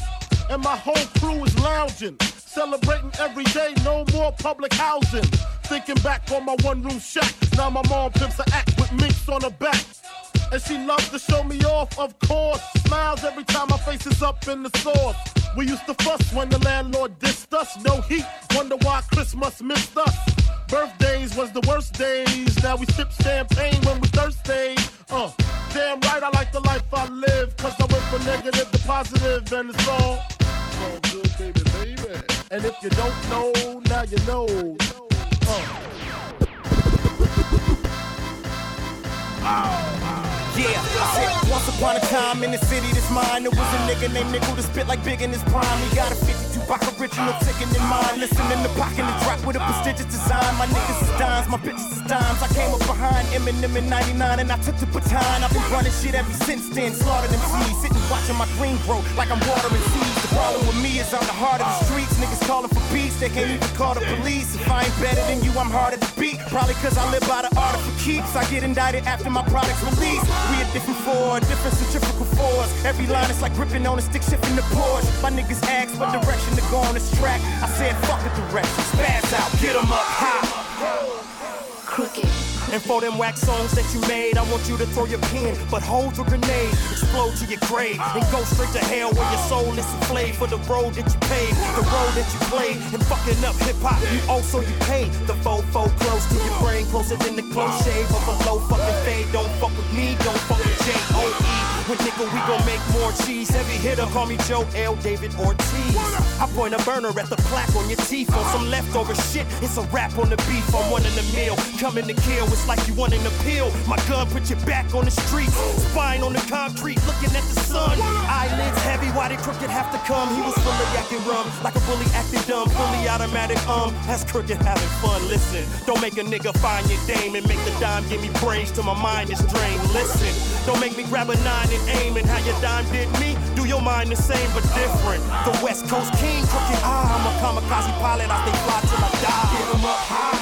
And my whole crew is lounging. Celebrating every day, no more public housing. Thinking back on my one room shack. Now my mom pimps a act with minks on her back. And she loves to show me off, of course. Smiles every time my face is up in the sauce. We used to fuss when the landlord dissed us. No heat, wonder why Christmas missed us. Birthdays was the worst days. Now we sip champagne when we thirsty. Uh, damn right, I like the life I live. Cause I went from negative to positive, and it's all, it's all good, baby, baby. And if you don't know, now you know. Uh. Yeah, I said, once upon a time in the city that's mine, there was a nigga named Nickel to spit like big in his prime. He got a 52 block original ticking in mind. Listen in the pocket and drop with a prestigious design. My niggas is dimes, my bitches is dimes. I came up behind Eminem in 99 and I took the baton. I've been running shit ever since then. Slaughtered them seeds, sitting watching my green grow like I'm watering seeds. The problem with me is I'm the heart of the streets. Niggas calling for peace, they can't even call the police. If I ain't better than you, I'm harder to beat. Probably cause I live by the art of keeps. I get indicted after my product's released. We a different four, different centrifugal fours. Every line is like gripping on a stick shift in the Porsche. My niggas ask what direction to go on this track. I said fuck the direction. Spaz out, get 'em up high. Crooked. And for them wax songs that you made, I want you to throw your pen, but hold your grenade, explode to your grave, and go straight to hell where your soul is enslaved for the road that you paved, the road that you played, and fucking up hip hop. You also you pay the fofo close to your brain, closer than the close shave of a low fucking fade. Don't fuck with me, don't fuck with J O E. With nickel, we gon' make more cheese. Heavy hitter, call me Joe L. David Ortiz. I point a burner at the plaque on your teeth. On some leftover shit, it's a rap on the beef. I'm one in the meal, coming to kill. It's like you wanting to pill. My gun put you back on the street. Spine on the concrete, looking at the sun. Eyelids heavy, why did crooked have to come? He was full of yakking rum, like a bully acting dumb. Fully automatic, um, that's crooked having fun. Listen, don't make a nigga find your dame and make the dime give me brains till my mind is drained. Listen, don't make me grab a nine and aim and how your dime did me. Do your mind the same but different. The West Coast King, Crooked I. I'm a kamikaze pilot, I stay fly till I die. Get 'em up high.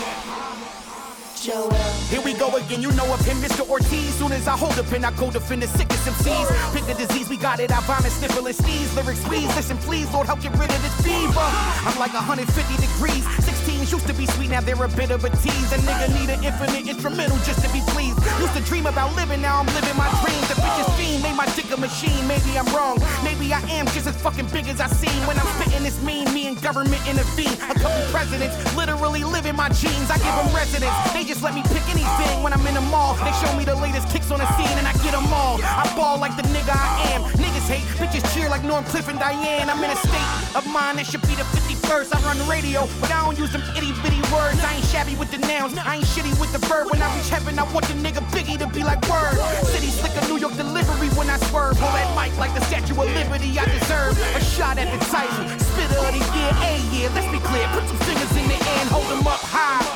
Here we go again, you know of him, Mr. Ortiz. Soon as I hold a pen, I go defend the sickest MCs. Pick a disease, we got it, I vomit, sniffle and sneeze. Lyrics squeeze, listen please, Lord, help get rid of this fever. I'm like 150 degrees. 16s used to be sweet, now they're a bit of a tease. A nigga need an infinite instrumental just to be pleased. Used to dream about living, now I'm living my dreams. The bitch's fiend made my dick a machine. Maybe I'm wrong, maybe I am just as fucking big as I seem. When I'm spitting this mean, me and government intervene. A couple presidents literally live in my genes. I give them residence, they just let me pick anything. When I'm in the mall, they show me the latest kicks on the scene and I get them all. I ball like the nigga I am. Niggas hate, bitches cheer like Norm Cliff and Diane. I'm in a state of mind that should be the 51st. I run the radio, but I don't use them itty bitty words. I ain't shabby with the nouns, I ain't shitty with the verb. When I reach heaven, I want the nigga Biggie to be like word. City slicker, New York delivery when I swerve. Hold that mic like the Statue of Liberty. I deserve a shot at the title. Spitter of the year, a year. Let's be clear, put some fingers in the air and hold them up high.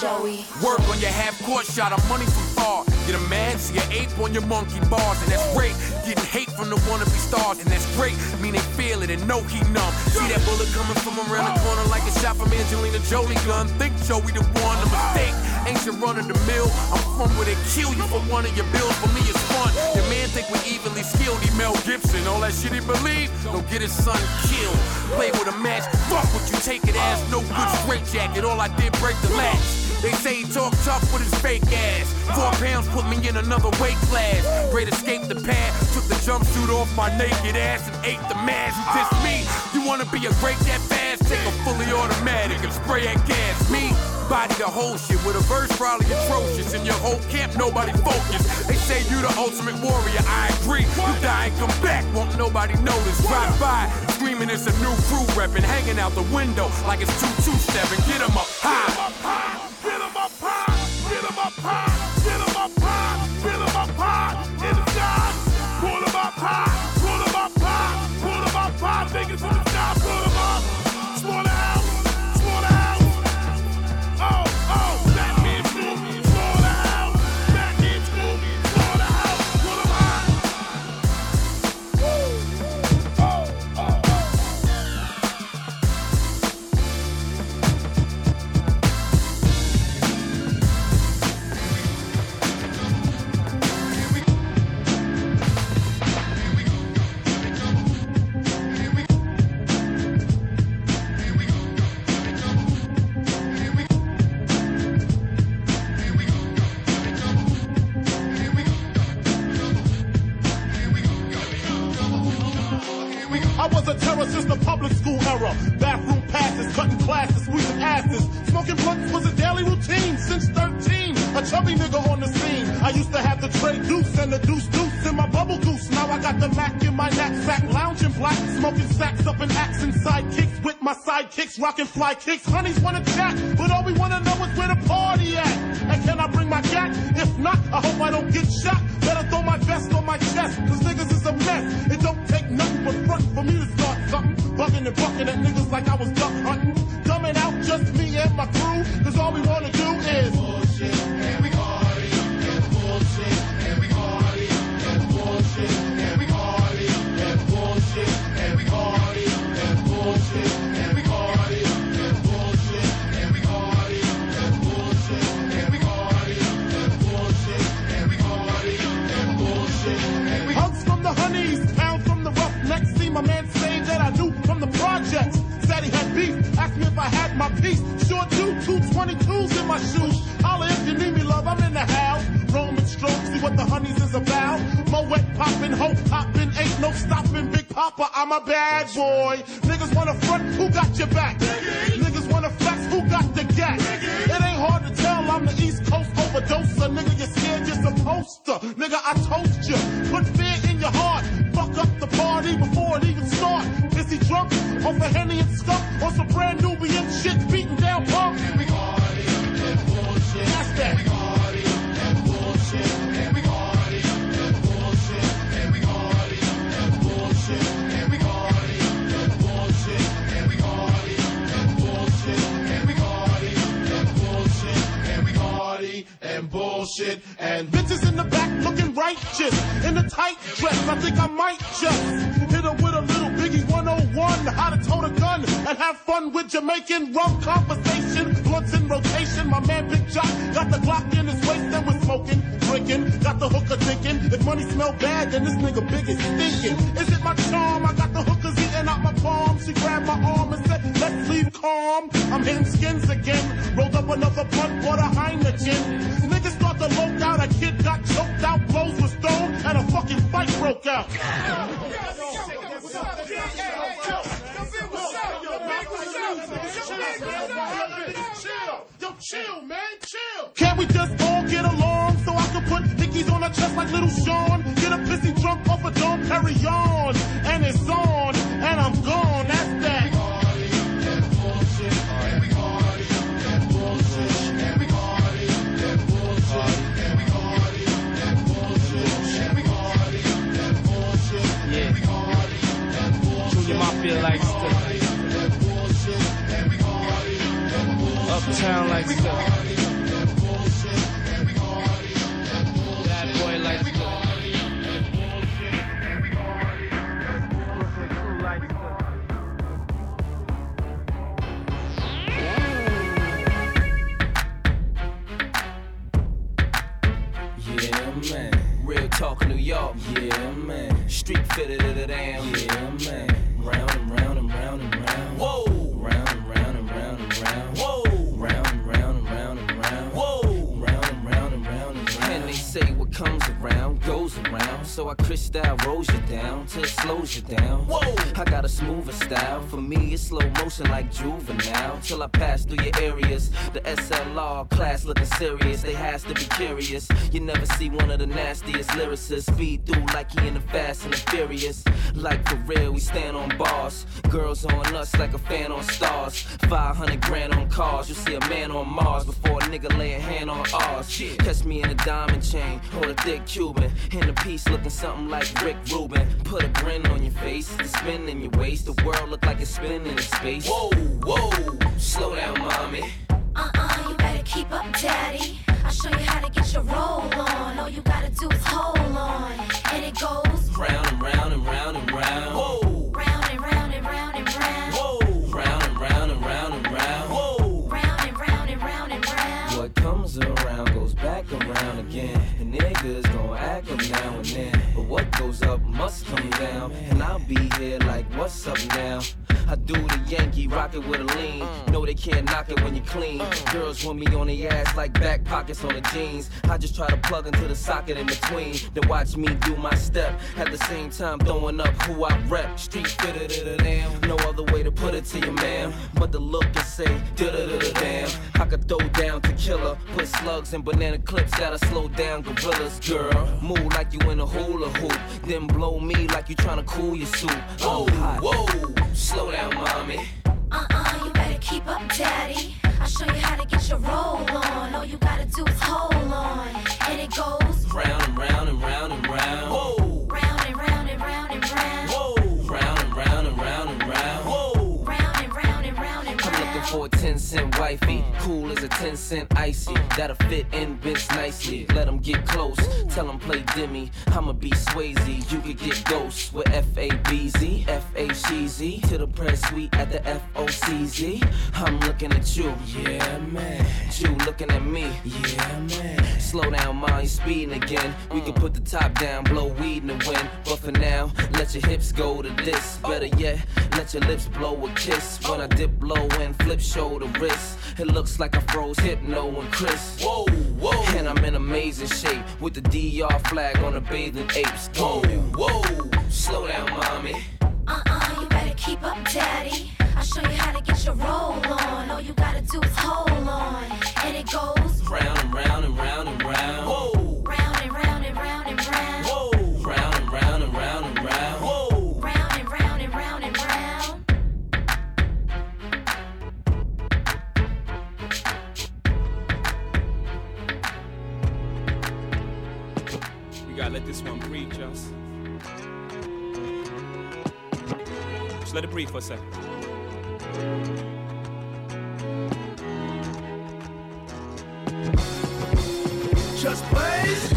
Joey. Work on your half court shot of money from far. Get a man, see an ape on your monkey bars, and that's great. Getting hate from the wannabe stars, and that's great. Mean they feel it and know he numb. See that bullet coming from around the corner like a shot from Angelina Jolie gun. Think Joey the one, a mistake. Ain't your run of the mill. I'm from where they kill you for one of your bills. For me, it's fun. Your man think we evenly skilled. He Mel Gibson, all that shit he believe. Don't get his son killed. Play with a match. Fuck what you take it as. No good straight jacket. All I did break the latch. They say he talk tough with his fake ass. Four pounds put me in another weight class. Great escape the pad. Took the jumpsuit off my naked ass and ate the mask. You diss me? You wanna be a great that fast? Take a fully automatic and spray that gas. Me? Body the whole shit with a verse probably atrocious. In your whole camp, nobody focused. They say you the ultimate warrior. I agree. You die and come back, won't nobody notice. Drive by, screaming it's a new crew reppin', hanging out the window like it's 227. Get 'em up high. Smoking sacks up in accent sidekicks with my sidekicks, rocking fly kicks. Honeys wanna chat, but all we wanna know is where the party at. And can I bring my gat? If not, I hope I don't get shot. Better throw my vest on my chest, cause niggas is a mess. It don't take nothing but front for me to start something. Bugging and bucking I'm a bad boy. Niggas wanna front, who got your back? Niggas wanna flex, who got the gat? It ain't hard to tell, I'm the East Coast overdoser. Nigga, you're scared, you're supposed to. Nigga, I toast you. Put fear in your heart. Fuck up the party before it even start. Is he drunk off a henny and stuff or some brand Nubian shit beating bullshit and bitches in the back looking righteous in the tight dress. I think I might just hit her with a little Biggie 101, how to tote a gun and have fun with Jamaican rum conversation. Blunts in rotation, my man Big Jock got the Glock in his waist and was smoking, drinking, got the hooker thinking. If money smell bad, then this nigga big is stinking. Is it my charm? I got the hookers palm. She grabbed my arm and said, let's leave calm. I'm hitting skins again. Rolled up another blunt, bought a Heineken. Niggas start to loke out, a kid got choked out, blows were thrown, and a fucking fight broke out. Chill, man, chill. Can't we just all get along so I can put Nickies on her chest like little Sean? Get a pissy drunk off a Dom carry on, and it's on, and I'm gone. That's that. Mafia like stuff. Uptown like stuff. Class looking serious. They has to be curious. You never see one of the nastiest lyricists speed through like he in the Fast and the Furious. Like for real, we stand on bars. Girls on us like a fan on stars. 500 grand on cars. You see a man on Mars before a nigga lay a hand on ours. Catch me in a diamond chain or a thick Cuban. In a piece looking something like Rick Rubin. Put a grin on your face, the spin in your waist. The world look like it's spinning in space. Whoa, whoa, slow down, mommy. Uh-uh, you better keep up, daddy. I'll show you how to get your roll on. All you gotta do is hold on. And it goes come down. And I'll be here like, what's up now? I do the Yankee, rock it with a lean. No, they can't knock it when you clean. Girls want me on the ass like back pockets on the jeans. I just try to plug into the socket in between. Then watch me do my step. At the same time, throwing up who I rep. Street fitted to the damn. No other way to put it to you, ma'am. But the look and say, da da da da damn. I could throw down tequila, put slugs and banana clips that'll slow down gorillas, girl. Move like you in a hula hoop, then blow me like you tryna cool your suit. Oh, whoa, slow down, mommy. Uh-uh, you better keep up, daddy. I'll show you how to get your roll on. All you gotta do is hold on. And it goes Round cent wifey. Cool as a 10 cent icy. That'll fit in bits nicely. Let them get close. Tell them play Demi. I'ma be Swayze. You could get ghosts with F A B Z. F A C Z. To the press suite at the F O C Z. I'm looking at you. Yeah, man. You looking at me. Yeah, man. Slow down, ma. You speeding again. We can put the top down, blow weed in the wind. But for now, let your hips go to this. Better yet, let your lips blow a kiss. When I dip low and flip shoulder wrist. It looks like I froze hypno and Chris. Whoa, whoa. And I'm in amazing shape with the DR flag on the bathing apes. Whoa, whoa. Slow down, mommy. Uh-uh, you better keep up, daddy. I'll show you how to get your roll on. All you gotta do is hold on. And it goes Round and round and round and round. Just let it breathe for a second. Just blaze.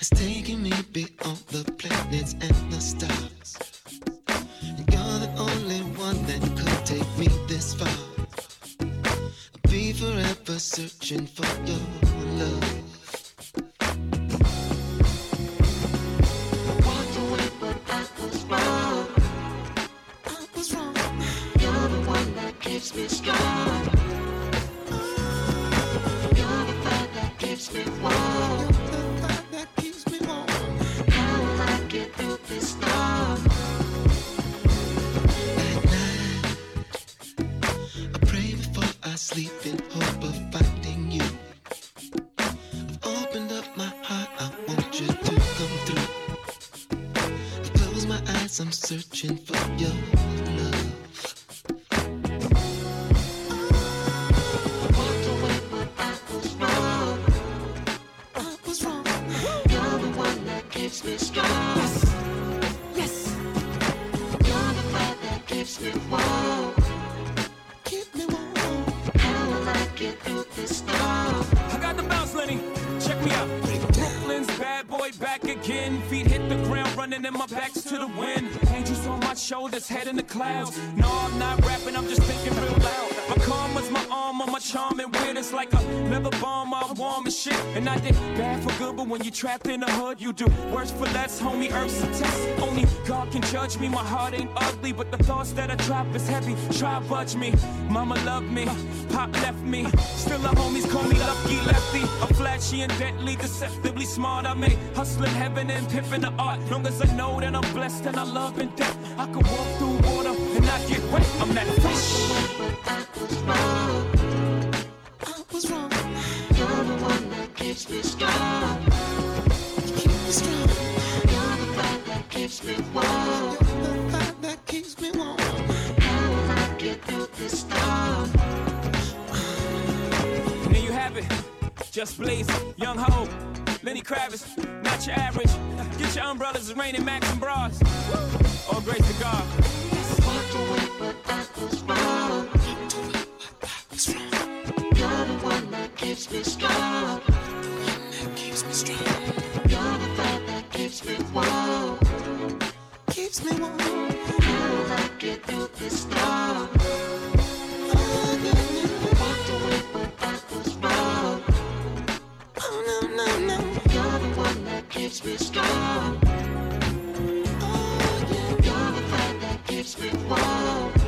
It's taking me beyond the planets and the stars. And you're the only one that could take me this far. I'll be forever searching for your in the clouds. No, I'm not rapping, I'm just thinking real loud. My karma's my armor, my charm and weird. It's like a leather bomb, I'm warm and shit. And I did bad for when you're trapped in the hood, you do worse for less. Homie, Earth's a test. Only God can judge me. My heart ain't ugly, but the thoughts that I drop is heavy. Try budge me. Mama loved me, Pop left me. Still the homies call me lucky lefty. I'm flashy and deadly, deceptively smart. I may hustle in heaven and pimping the art. Long as I know that I'm blessed and I love and death. I can walk through water and not get wet. I'm that fish. I was wrong. You're the one that me. Keeps me warm. You're the fire that keeps me warm. How I get through this storm? And there you have it. Just Blaze, Young Hov, Lenny Kravitz, not your average. Get your umbrellas, it's raining Max and bras. All grace to God. Walked away, but I was wrong. You're the one that keeps me strong. Keeps me warm. Through this storm? Walked away, but I was wrong. Oh no no no. You're the one that keeps me strong. Oh yeah. You're the fire that keeps me warm.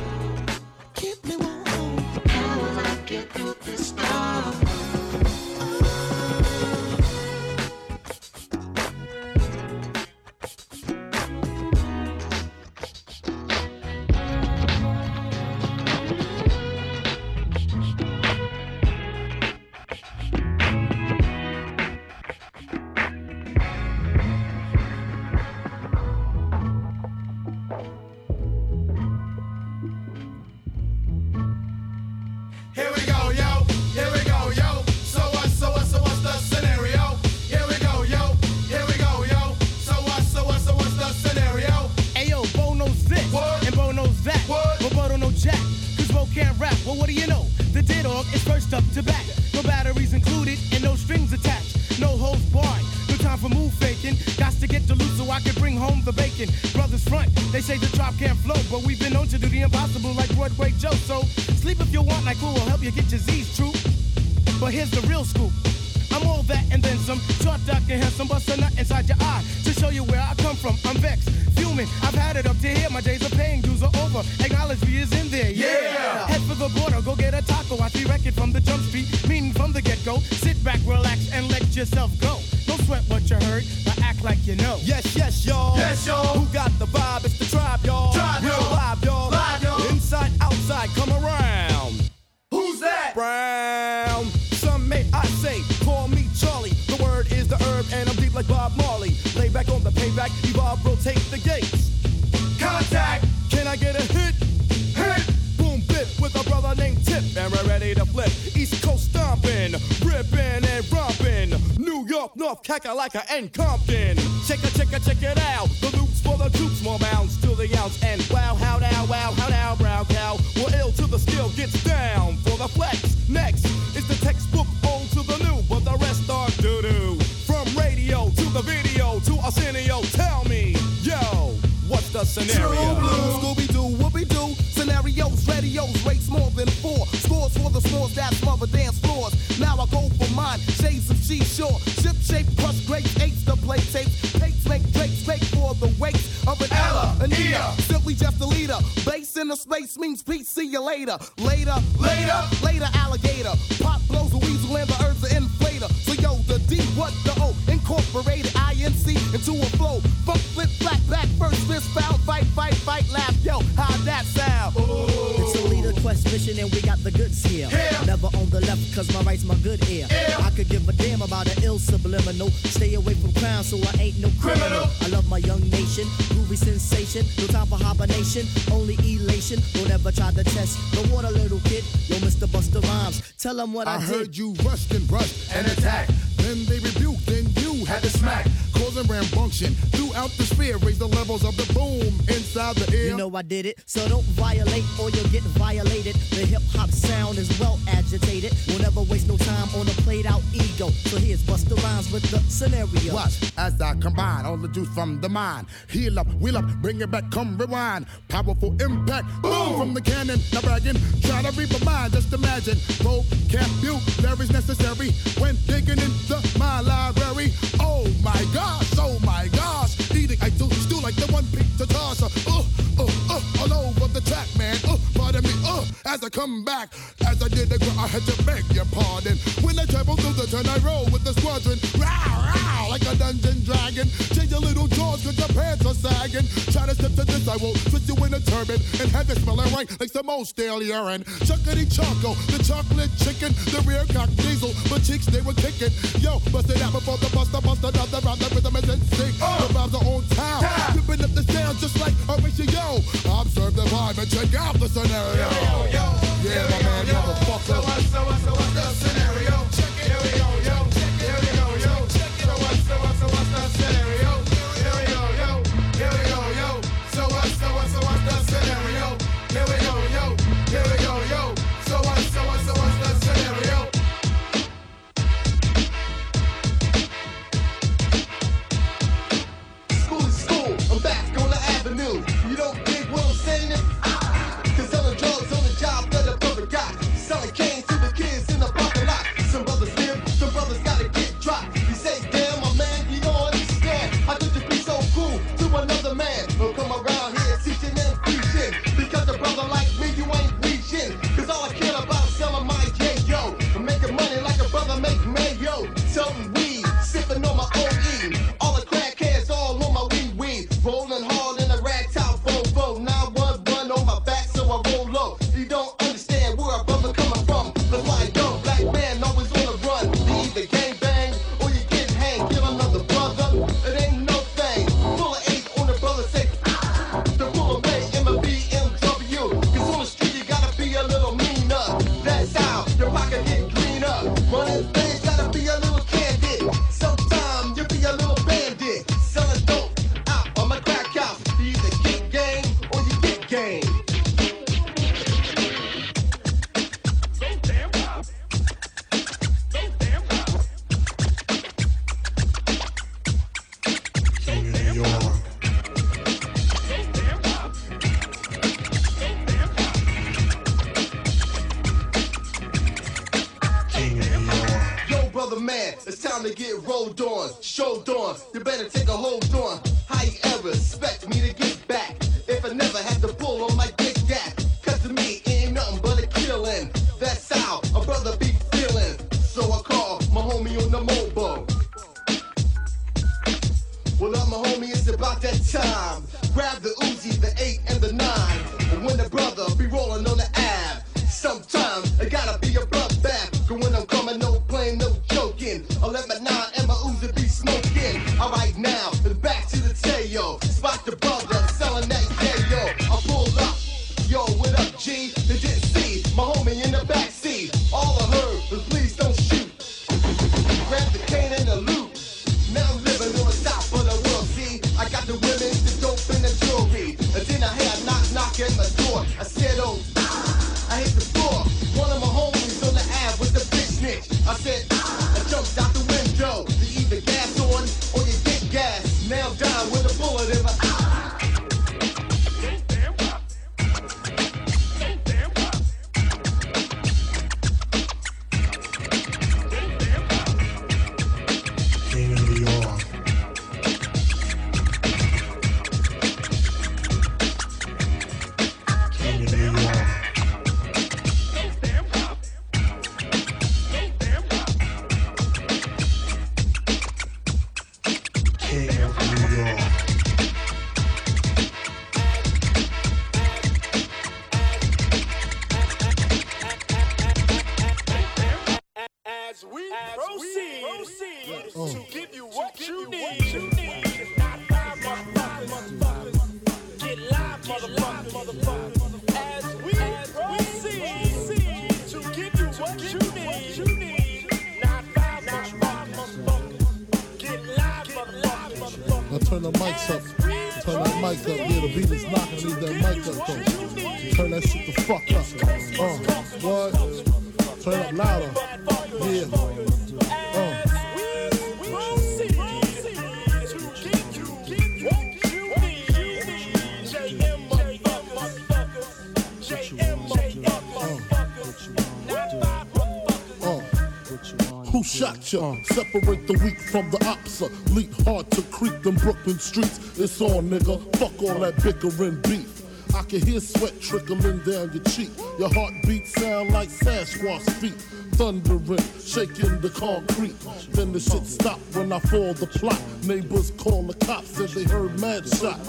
Relax, and let yourself go. Don't sweat what you heard, but act like you know. Yes, yes, y'all. Yes, y'all. Who got the vibe? We're Coast stomping, ripping and Compton. Check it, check it, check it out. The loops for the troops, more bounds to the ounce. And wow, how now, wow, how now, brown cow. Well, ill to the skill gets down for the flex. Next is the textbook old to the new, but the rest are doo doo. From radio to the video to Arsenio, tell me, yo, what's the scenario? Scooby Doo, Whoopi Doo. Scenarios, radios, rates more than in the space means peace. See you later. Later, later, later, alligator. Pop blows a weasel and the herbs are inflator. So yo, the D, what the O? Incorporated INC into a flow. Funk, flip, flat, back, first, fist, foul, fight, fight, fight, laugh. Yo, how that sound? A mission and we got the goods here. Never on the left cause my right's my good ear. I could give a damn about an ill subliminal. Stay away from crime so I ain't no criminal. I love my young nation, groovy sensation. No time for hibernation, only elation. Don't ever try to test the water, little kid. Yo, Mr. Busta Rhymes, tell them what I, I did. heard you rushed and rushed and attacked. Then they rebuked, then you had to smack. Causing rambunction throughout the sphere. Raise the levels of the boom inside the ear. You know I did it, so don't violate or you'll get violated. The hip hop sound is well agitated. We'll never waste no time on a played out ego. So here's Busta Rhymes with the scenario. Watch as I combine all the juice from the mind. Heal up, wheel up, bring it back, come rewind. Powerful impact, boom from the cannon. Now bragging, try to reap a mind. Just imagine, vocabulary's necessary when digging into my library. Oh my gosh, oh my gosh. Eating, I do like the one pizza tosser. Uh, uh, uh, all over the track, man. Pardon me, uh, as I come back. As I did the gr- I had to beg your pardon. When I travel through the turn, I roll with the squadron. Row, row, like a dungeon dragon. Change your little jaws cause your pants are sagging. Try to step to this, I will twist you in a turban and have it smelling right like some old stale urine. Chuckity choco, the chocolate chicken, the rear cock diesel, but cheeks they were kicking. Yo, bust it out before the buster, bust another round. The rhythm is in sync. The rhymes are on time. Ripping up the sound just like Horatio. Observe the vibe and check out the scenario. Yo, yo, yo, yeah, my man, motherfucker. So what, so what, so what's the scenario? Check it. Go, yo. To Separate the weak from the opsa. Leap hard to creep them Brooklyn streets. It's on, nigga. Fuck all that bickering beef. I can hear sweat trickling down your cheek. Your heartbeat sound like Sasquatch feet. Thundering, shaking the concrete. Then the shit stop when I fall the plot. Neighbors call the cops, said they heard mad shots.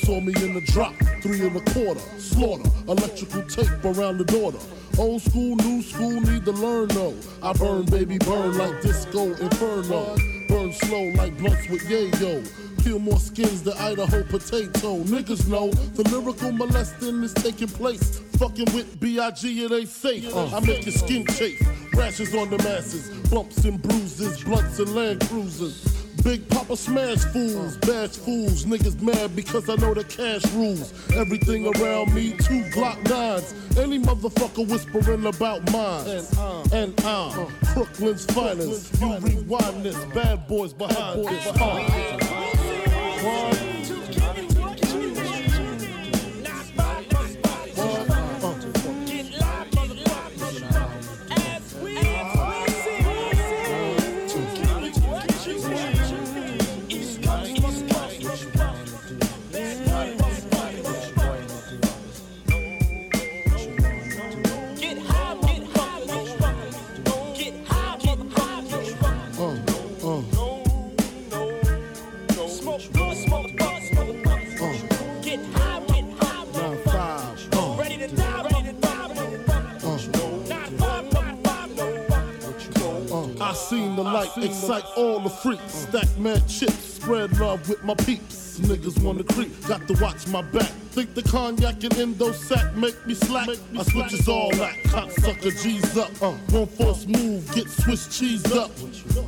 Saw me in the drop, three and a quarter. Slaughter, electrical tape around the daughter. Old school, new school, need to learn though. I burn, baby, burn like disco inferno. Burn slow like blunts with yayo. Peel more skins than Idaho potato. Niggas know the lyrical molesting is taking place. Fucking with B.I.G. it ain't safe. I make your skin chafe. Rashes on the masses. Bumps and bruises. Blunts and land cruisers. Big Papa smash fools, bash fools, niggas mad because I know the cash rules. Everything around me, two Glock nines. Any motherfucker whispering about mine. And I'm Brooklyn's finest. You rewind this, bad boys behind this. Uh. I excite all the freaks. Stack mad chips, spread love with my peeps. Niggas wanna creep, got to watch my back. Think the cognac and endo sack make me slack. I switches all that, cocksucker G's up. Uh, one false move, get Swiss cheese up.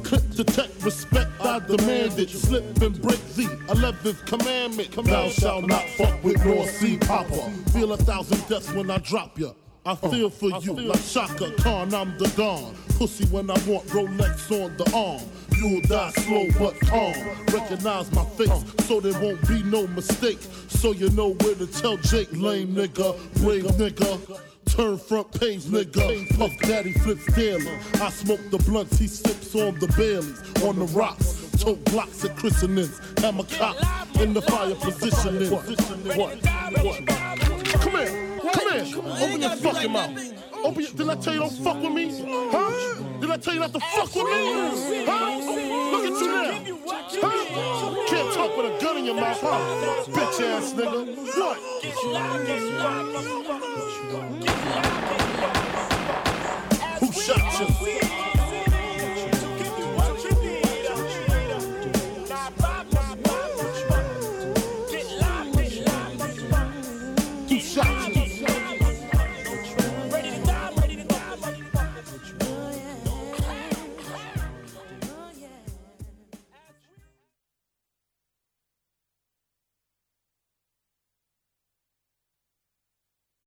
Clip detect respect, I demand it. Slip and break the 11th commandment. Thou shalt not fuck with North Sea Papa. Feel a thousand deaths when I drop ya. I feel for you uh, like Chaka Khan, I'm the Don. Pussy when I want Rolex on the arm. You'll die slow but calm. Recognize my face so there won't be no mistake. So you know where to tell Jake, lame nigga, brave nigga. Turn front page, nigga. Puff Daddy flips daily. I smoke the blunts, he sips on the Baileys. On the rocks, tote blocks and christenings. Hammer cop in the fire positioning. What? What? Come here. Come here. Open your fucking mouth. Open your, did I tell you don't fuck with me? Huh? Did I tell you not to fuck with me? Huh? Look at you now. Huh? Can't talk with a gun in your mouth, huh? Bitch ass nigga. What? Who shot you?